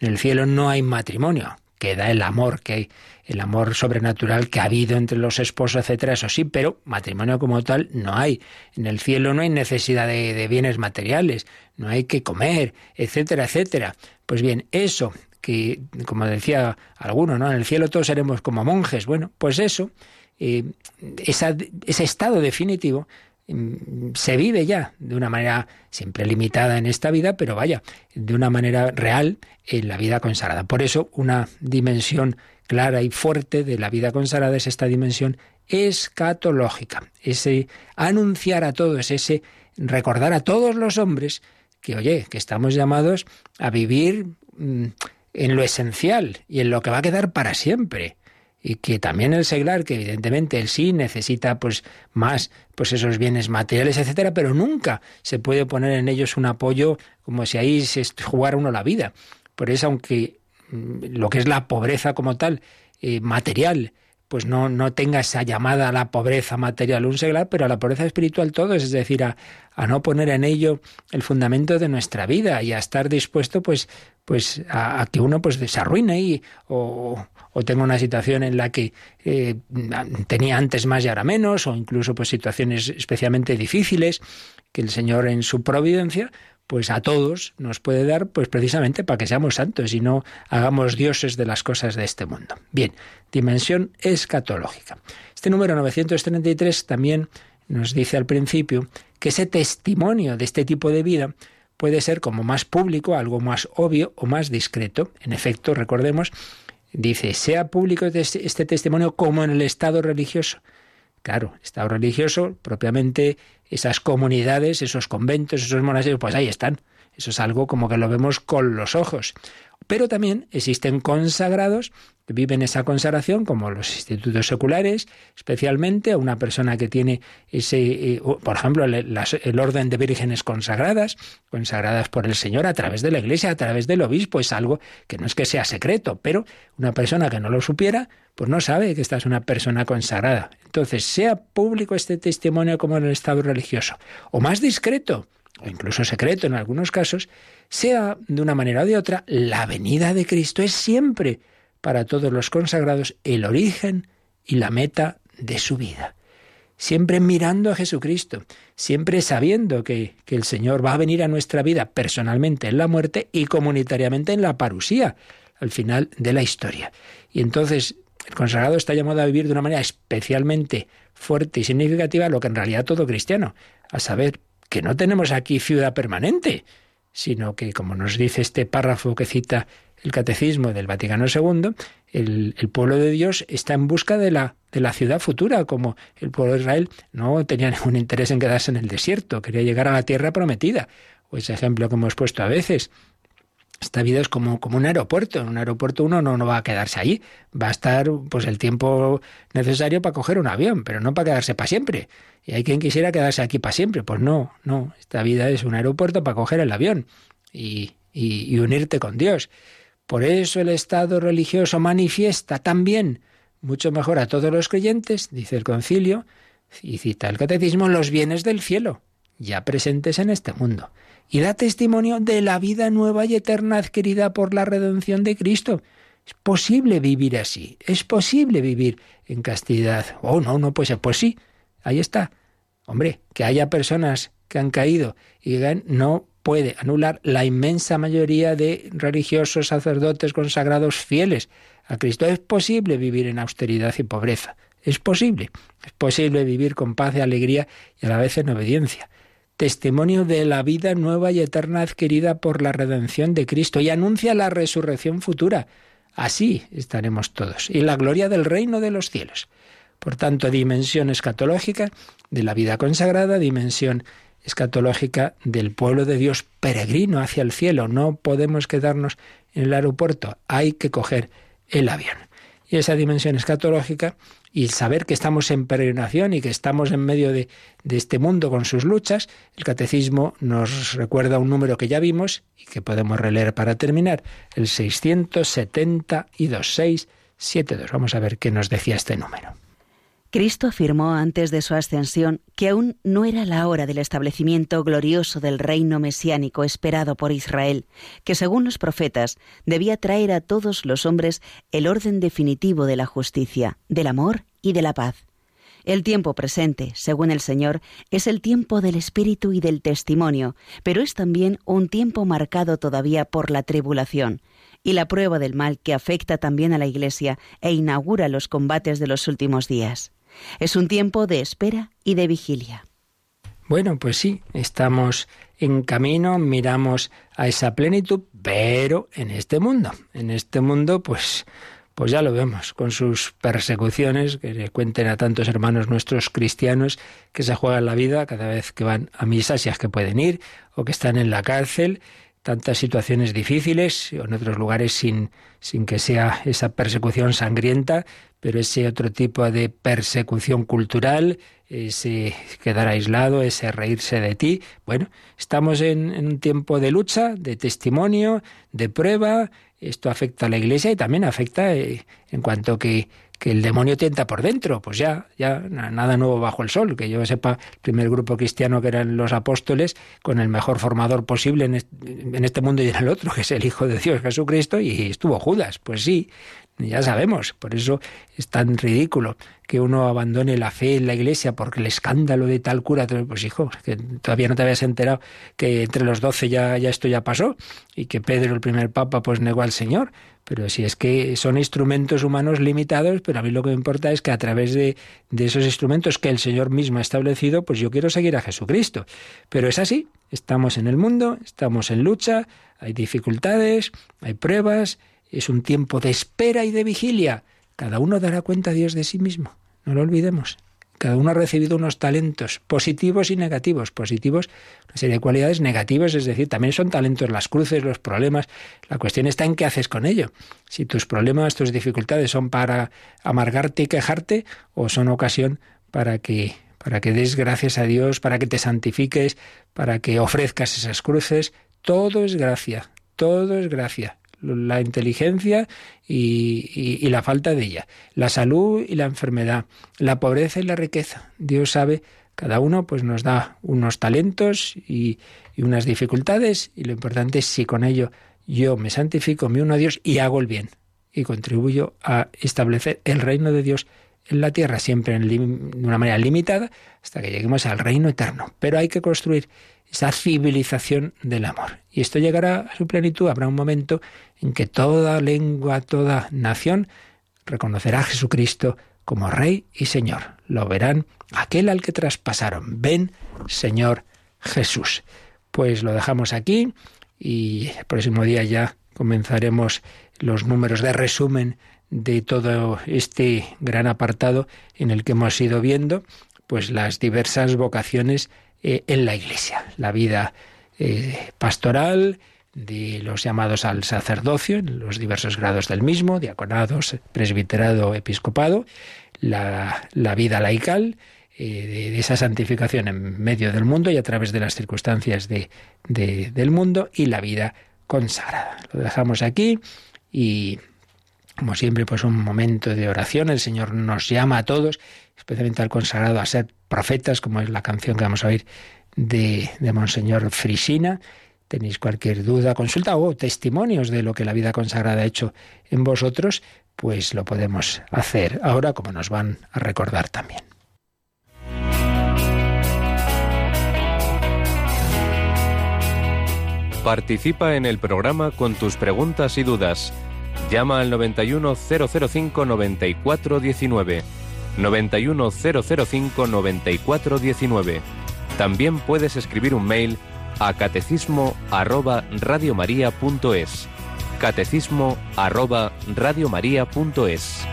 En el cielo no hay matrimonio, queda el amor que hay el amor sobrenatural que ha habido entre los esposos, etcétera, eso sí, pero matrimonio como tal no hay. En el cielo no hay necesidad de, bienes materiales, no hay que comer, etcétera, etcétera. Pues bien, eso que, como decía alguno, ¿no? En el cielo todos seremos como monjes. Bueno, pues eso, eh, ese estado definitivo se vive ya de una manera siempre limitada en esta vida, pero vaya, de una manera real en la vida consagrada. Por eso una dimensión clara y fuerte de la vida consagrada es esta dimensión escatológica, ese anunciar a todos, ese recordar a todos los hombres que, oye, que estamos llamados a vivir mm, en lo esencial y en lo que va a quedar para siempre. Y que también el seglar, que evidentemente él sí necesita pues más pues esos bienes materiales, etcétera, pero nunca se puede poner en ellos un apoyo como si ahí se jugara uno la vida. Por eso, aunque mm, lo que es la pobreza como tal, eh, material, pues no, no tenga esa llamada a la pobreza material un seglar, pero a la pobreza espiritual todo, es decir, a, a, no poner en ello el fundamento de nuestra vida y a estar dispuesto pues, pues a, que uno pues se arruine y, o, o tenga una situación en la que eh, tenía antes más y ahora menos, o incluso pues situaciones especialmente difíciles, que el Señor en su providencia pues a todos nos puede dar pues precisamente para que seamos santos y no hagamos dioses de las cosas de este mundo. Bien, dimensión escatológica. Este número 933 también nos dice al principio que ese testimonio de este tipo de vida puede ser como más público, algo más obvio o más discreto. En efecto, recordemos, dice, sea público este testimonio como en el estado religioso. Claro, estado religioso, propiamente esas comunidades, esos conventos, esos monasterios, pues ahí están. Eso es algo como que lo vemos con los ojos. Pero también existen consagrados que viven esa consagración, como los institutos seculares, especialmente a una persona que tiene ese, eh, por ejemplo, el, orden de vírgenes consagradas, consagradas por el Señor a través de la Iglesia, a través del obispo, es algo que no es que sea secreto, pero una persona que no lo supiera, pues no sabe que esta es una persona consagrada. Entonces, sea público este testimonio como en el estado religioso, o más discreto, o incluso secreto en algunos casos, sea de una manera o de otra, la venida de Cristo es siempre para todos los consagrados el origen y la meta de su vida. Siempre mirando a Jesucristo, siempre sabiendo que, que, el Señor va a venir a nuestra vida personalmente en la muerte y comunitariamente en la parusía, al final de la historia. Y entonces el consagrado está llamado a vivir de una manera especialmente fuerte y significativa lo que en realidad todo cristiano, a saber que no tenemos aquí ciudad permanente, sino que, como nos dice este párrafo que cita el Catecismo del Vaticano II, el, pueblo de Dios está en busca de la, de la ciudad futura, como el pueblo de Israel no tenía ningún interés en quedarse en el desierto, quería llegar a la tierra prometida. O ese ejemplo que hemos puesto a veces, esta vida es como, como un aeropuerto. En un aeropuerto uno no, no va a quedarse ahí. Va a estar pues el tiempo necesario para coger un avión, pero no para quedarse para siempre. Y hay quien quisiera quedarse aquí para siempre. Pues no, no. Esta vida es un aeropuerto para coger el avión y, y unirte con Dios. Por eso el Estado religioso manifiesta también mucho mejor a todos los creyentes, dice el concilio, y cita el catecismo, los bienes del cielo, ya presentes en este mundo y da testimonio de la vida nueva y eterna adquirida por la redención de Cristo. Es posible vivir así, es posible vivir en castidad. Oh, no, no puede ser. Pues sí, ahí está. Hombre, que haya personas que han caído y no puede anular la inmensa mayoría de religiosos, sacerdotes, consagrados fieles a Cristo. Es posible vivir en austeridad y pobreza. Es posible. Es posible vivir con paz y alegría y a la vez en obediencia testimonio de la vida nueva y eterna adquirida por la redención de Cristo y anuncia la resurrección futura. Así estaremos todos, y la gloria del reino de los cielos. Por tanto, dimensión escatológica de la vida consagrada, dimensión escatológica del pueblo de Dios peregrino hacia el cielo. No podemos quedarnos en el aeropuerto, hay que coger el avión. Y esa dimensión escatológica y saber que estamos en peregrinación y que estamos en medio de, de, este mundo con sus luchas, el catecismo nos recuerda un número que ya vimos y que podemos releer para terminar, el 672, 672. Vamos a ver qué nos decía este número. Cristo afirmó antes de su ascensión que aún no era la hora del establecimiento glorioso del reino mesiánico esperado por Israel, que según los profetas debía traer a todos los hombres el orden definitivo de la justicia, del amor y de la paz. El tiempo presente, según el Señor, es el tiempo del Espíritu y del testimonio, pero es también un tiempo marcado todavía por la tribulación y la prueba del mal que afecta también a la Iglesia e inaugura los combates de los últimos días. Es un tiempo de espera y de vigilia. Bueno, pues sí, estamos en camino, miramos a esa plenitud, pero en este mundo. En este mundo, pues, pues ya lo vemos, con sus persecuciones, que le cuenten a tantos hermanos nuestros cristianos que se juegan la vida cada vez que van a misas, si es que pueden ir, o que están en la cárcel, tantas situaciones difíciles, o en otros lugares sin, sin que sea esa persecución sangrienta, pero ese otro tipo de persecución cultural, ese quedar aislado, ese reírse de ti. Bueno, estamos en, un tiempo de lucha, de testimonio, de prueba. Esto afecta a la Iglesia y también afecta eh, en cuanto que que el demonio tienta por dentro, pues ya, ya nada nuevo bajo el sol, que yo sepa, el primer grupo cristiano que eran los apóstoles, con el mejor formador posible en este, mundo y en el otro, que es el Hijo de Dios Jesucristo, y estuvo Judas, pues sí, ya sabemos, por eso es tan ridículo que uno abandone la fe en la iglesia porque el escándalo de tal cura, pues hijo, que todavía no te habías enterado que entre los doce ya, ya esto ya pasó y que Pedro, el primer papa, pues negó al Señor. Pero si es que son instrumentos humanos limitados, pero a mí lo que me importa es que a través de, de esos instrumentos que el Señor mismo ha establecido, pues yo quiero seguir a Jesucristo. Pero es así, estamos en el mundo, estamos en lucha, hay dificultades, hay pruebas, es un tiempo de espera y de vigilia. Cada uno dará cuenta a Dios de sí mismo, no lo olvidemos. Cada uno ha recibido unos talentos positivos y negativos. Positivos, una serie de cualidades negativas, es decir, también son talentos las cruces, los problemas. La cuestión está en qué haces con ello. Si tus problemas, tus dificultades son para amargarte y quejarte o son ocasión para que para que des gracias a Dios, para que te santifiques, para que ofrezcas esas cruces, todo es gracia, todo es gracia la inteligencia y, la falta de ella, la salud y la enfermedad, la pobreza y la riqueza. Dios sabe, cada uno pues nos da unos talentos y, unas dificultades y lo importante es si con ello yo me santifico, me uno a Dios y hago el bien y contribuyo a establecer el reino de Dios en la tierra, siempre de una manera limitada, hasta que lleguemos al reino eterno. Pero hay que construir esa civilización del amor. Y esto llegará a su plenitud. Habrá un momento en que toda lengua, toda nación reconocerá a Jesucristo como Rey y Señor. Lo verán aquel al que traspasaron. Ven, Señor Jesús. Pues lo dejamos aquí y el próximo día ya comenzaremos los números de resumen de todo este gran apartado en el que hemos ido viendo pues las diversas vocaciones eh, en la Iglesia, la vida eh, pastoral de los llamados al sacerdocio, en los diversos grados del mismo, diaconados, presbiterado, episcopado, la, vida laical, eh, de, esa santificación en medio del mundo y a través de las circunstancias de, del mundo y la vida consagrada. Lo dejamos aquí y como siempre, pues un momento de oración. El Señor nos llama a todos, especialmente al consagrado, a ser profetas, como es la canción que vamos a oír de, de Monseñor Frisina. Tenéis cualquier duda, consulta o testimonios de lo que la vida consagrada ha hecho en vosotros, pues lo podemos hacer ahora como nos van a recordar también. Participa en el programa con tus preguntas y dudas. Llama al 91005 9419 91005-9419. También puedes escribir un mail a catecismo arroba radiomaria.es. Catecismo arroba radiomaria.es.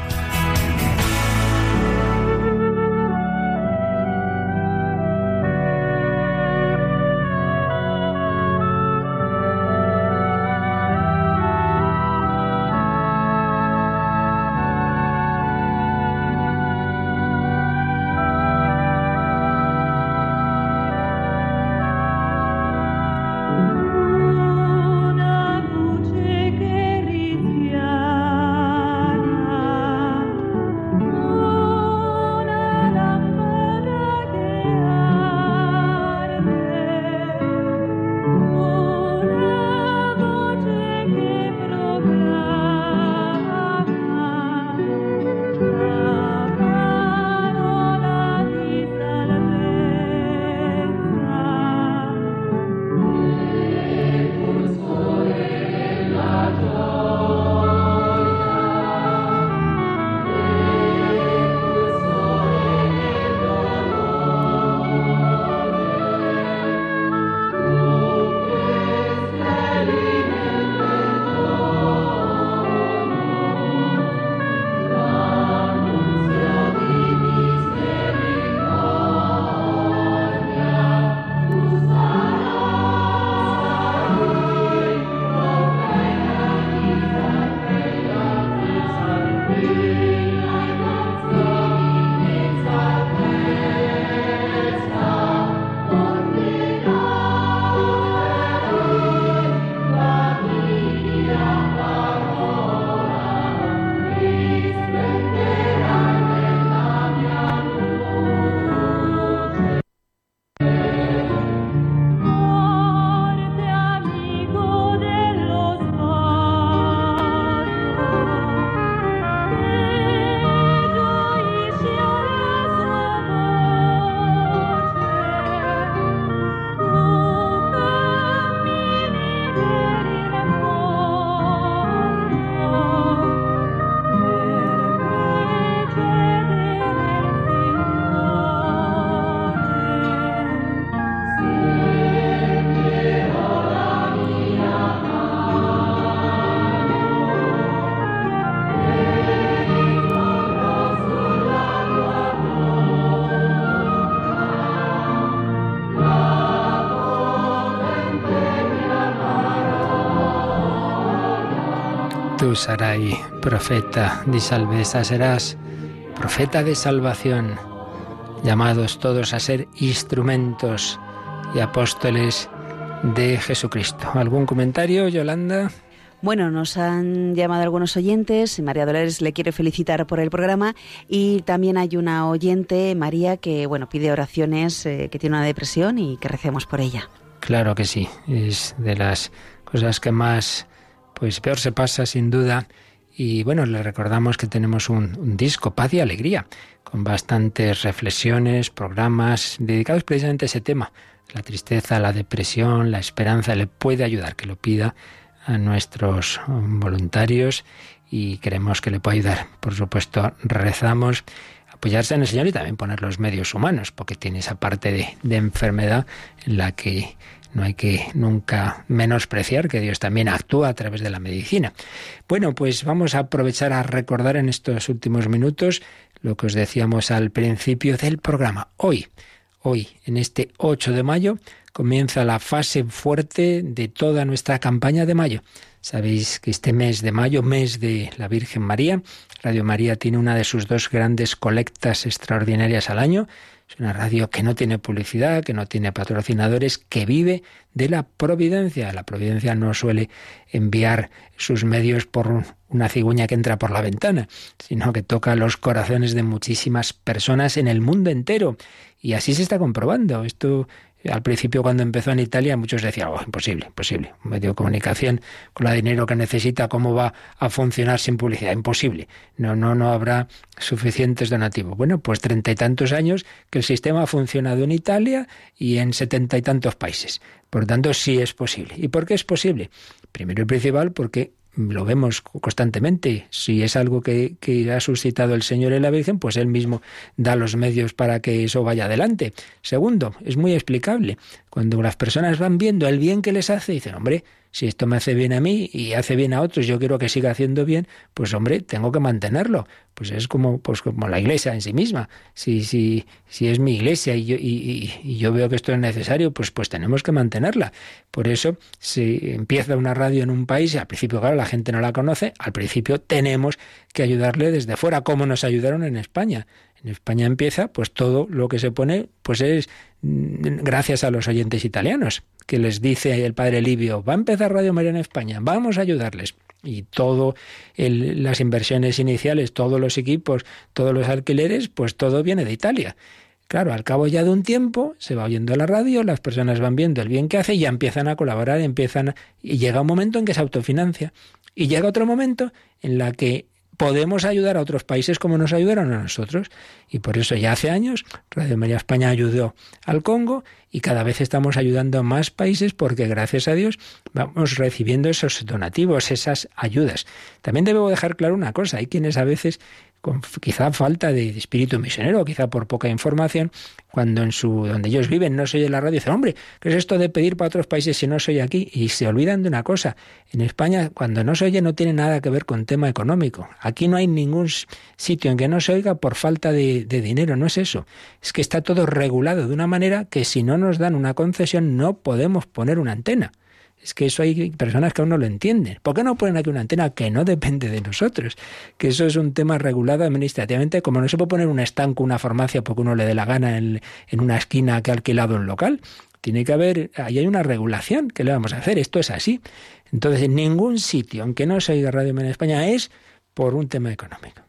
Tú, Sarai, profeta de salveza, serás profeta de salvación, llamados todos a ser instrumentos y apóstoles de Jesucristo. ¿Algún comentario, Yolanda? Bueno, nos han llamado algunos oyentes. María Dolores le quiere felicitar por el programa y también hay una oyente, María, que bueno pide oraciones, eh, que tiene una depresión y que recemos por ella. Claro que sí, es de las cosas que más, pues peor se pasa sin duda. Y bueno, le recordamos que tenemos un, disco, Paz y Alegría, con bastantes reflexiones, programas dedicados precisamente a ese tema. La tristeza, la depresión, la esperanza, le puede ayudar, que lo pida a nuestros voluntarios y queremos que le pueda ayudar. Por supuesto, rezamos apoyarse en el Señor y también poner los medios humanos, porque tiene esa parte de, de enfermedad en la que no hay que nunca menospreciar que Dios también actúa a través de la medicina. Bueno, pues vamos a aprovechar a recordar en estos últimos minutos lo que os decíamos al principio del programa. Hoy, hoy, en este 8 de mayo, comienza la fase fuerte de toda nuestra campaña de mayo. Sabéis que este mes de mayo, mes de la Virgen María, Radio María tiene una de sus dos grandes colectas extraordinarias al año. Es una radio que no tiene publicidad, que no tiene patrocinadores, que vive de la providencia. La providencia no suele enviar sus medios por una cigüeña que entra por la ventana, sino que toca los corazones de muchísimas personas en el mundo entero. Y así se está comprobando. Esto al principio, cuando empezó en Italia, muchos decían, oh, imposible, imposible. Un medio de comunicación con el dinero que necesita, ¿cómo va a funcionar sin publicidad? Imposible. No, no, no habrá suficientes donativos. Bueno, pues treinta y tantos años que el sistema ha funcionado en Italia y en setenta y tantos países. Por lo tanto, sí es posible. ¿Y por qué es posible? Primero y principal, porque lo vemos constantemente. Si es algo que, que, ha suscitado el Señor y la Virgen, pues Él mismo da los medios para que eso vaya adelante. Segundo, es muy explicable. Cuando las personas van viendo el bien que les hace, dicen, hombre, si esto me hace bien a mí y hace bien a otros, yo quiero que siga haciendo bien, pues hombre, tengo que mantenerlo. Pues es como, pues como la iglesia en sí misma. Si, si, si es mi iglesia y yo, veo que esto es necesario, pues, pues tenemos que mantenerla. Por eso, si empieza una radio en un país, y al principio, claro, la gente no la conoce, al principio tenemos que ayudarle desde fuera, como nos ayudaron en España. En España empieza, pues todo lo que se pone, pues es gracias a los oyentes italianos, que les dice el padre Livio, va a empezar Radio María en España, vamos a ayudarles. Y todo las inversiones iniciales, todos los equipos, todos los alquileres, pues todo viene de Italia. Claro, al cabo ya de un tiempo se va oyendo la radio, las personas van viendo el bien que hace y ya empiezan a colaborar, empiezan y llega un momento en que se autofinancia y llega otro momento en la que podemos ayudar a otros países como nos ayudaron a nosotros. Y por eso ya hace años Radio María España ayudó al Congo y cada vez estamos ayudando a más países porque gracias a Dios vamos recibiendo esos donativos, esas ayudas. También debo dejar claro una cosa, hay quienes a veces con quizá falta de, espíritu misionero, quizá por poca información, cuando en su donde ellos viven no se oye la radio, dicen, hombre, ¿qué es esto de pedir para otros países si no soy aquí? Y se olvidan de una cosa, en España cuando no se oye no tiene nada que ver con tema económico. Aquí no hay ningún sitio en que no se oiga por falta de, de dinero, no es eso. Es que está todo regulado de una manera que si no nos dan una concesión no podemos poner una antena. Es que eso hay personas que aún no lo entienden. ¿Por qué no ponen aquí una antena que no depende de nosotros? Que eso es un tema regulado administrativamente, como no se puede poner un estanco, una farmacia, porque uno le dé la gana en, en una esquina que ha alquilado un local. Tiene que haber, ahí hay una regulación. ¿Qué le vamos a hacer? Esto es así. Entonces, en ningún sitio, aunque no se oiga Radio en España, es por un tema económico.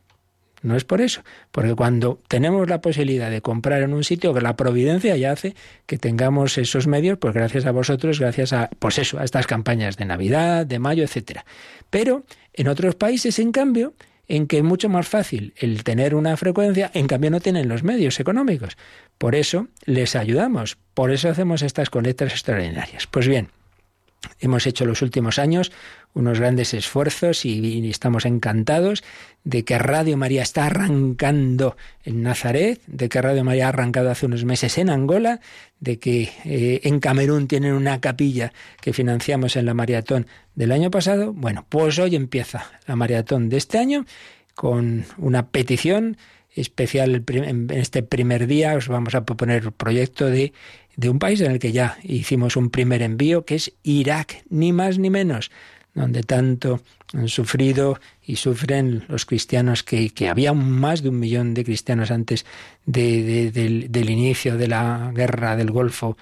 No es por eso, porque cuando tenemos la posibilidad de comprar en un sitio que la providencia ya hace que tengamos esos medios, pues gracias a vosotros, gracias a, pues eso, a estas campañas de Navidad, de mayo, etcétera. Pero en otros países, en cambio, en que es mucho más fácil el tener una frecuencia, en cambio no tienen los medios económicos. Por eso les ayudamos, por eso hacemos estas colectas extraordinarias. Pues bien, hemos hecho los últimos años unos grandes esfuerzos y, estamos encantados de que Radio María está arrancando en Nazaret, de que Radio María ha arrancado hace unos meses en Angola, de que eh, en Camerún tienen una capilla que financiamos en la maratón del año pasado. Bueno, pues hoy empieza la maratón de este año con una petición especial en este primer día. Os vamos a proponer el proyecto de, de un país en el que ya hicimos un primer envío, que es Irak, ni más ni menos donde tanto han sufrido y sufren los cristianos, que, que había más de un millón de cristianos antes de, del, inicio de la guerra del Golfo,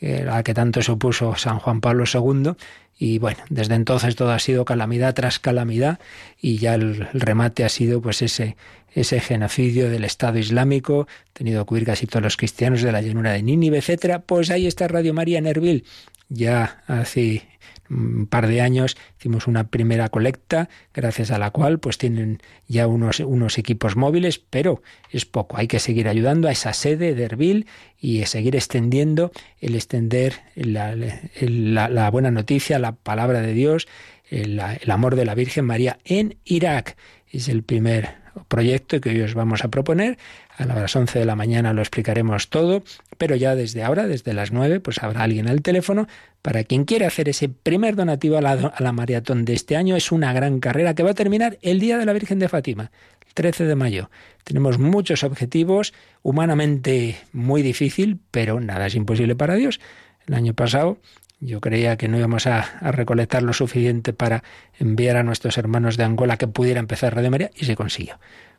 eh, a la que tanto se opuso San Juan Pablo II. Y bueno, desde entonces todo ha sido calamidad tras calamidad y ya el, remate ha sido pues ese, ese genocidio del Estado Islámico, tenido que huir casi todos los cristianos de la llanura de Nínive, etcétera. Pues ahí está Radio María Nervil, ya hace un par de años hicimos una primera colecta, gracias a la cual pues tienen ya unos, unos equipos móviles, pero es poco. Hay que seguir ayudando a esa sede de Erbil y seguir extendiendo, el extender la, la, buena noticia, la palabra de Dios, el, el amor de la Virgen María en Irak. Es el primer proyecto que hoy os vamos a proponer. A las 11 de la mañana lo explicaremos todo, pero ya desde ahora, desde las 9, pues habrá alguien al teléfono para quien quiera hacer ese primer donativo a la, a la maratón de este año. Es una gran carrera que va a terminar el Día de la Virgen de Fátima, el 13 de mayo. Tenemos muchos objetivos, humanamente muy difícil, pero nada es imposible para Dios. El año pasado yo creía que no íbamos a, recolectar lo suficiente para enviar a nuestros hermanos de Angola que pudiera empezar Radio María y se consiguió.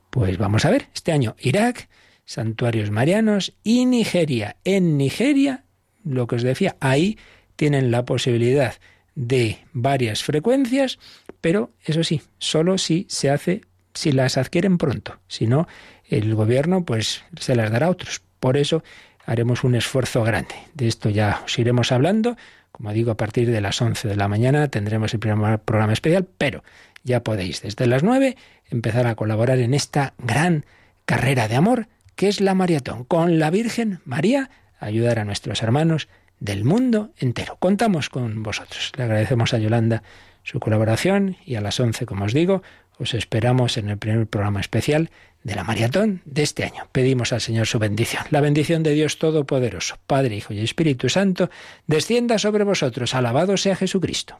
Pues vamos a ver, este año Irak, santuarios marianos y Nigeria. En Nigeria, lo que os decía, ahí tienen la posibilidad de varias frecuencias, pero eso sí, solo si se hace, si las adquieren pronto. Si no, el gobierno pues se las dará a otros. Por eso haremos un esfuerzo grande. De esto ya os iremos hablando como digo, a partir de las 11 de la mañana tendremos el primer programa especial, pero ya podéis desde las 9 empezar a colaborar en esta gran carrera de amor que es la maratón. Con la Virgen María, ayudar a nuestros hermanos del mundo entero. Contamos con vosotros. Le agradecemos a Yolanda su colaboración y a las 11, como os digo, os esperamos en el primer programa especial de la maratón de este año. Pedimos al Señor su bendición. La bendición de Dios Todopoderoso, Padre, Hijo y Espíritu Santo, descienda sobre vosotros. Alabado sea Jesucristo.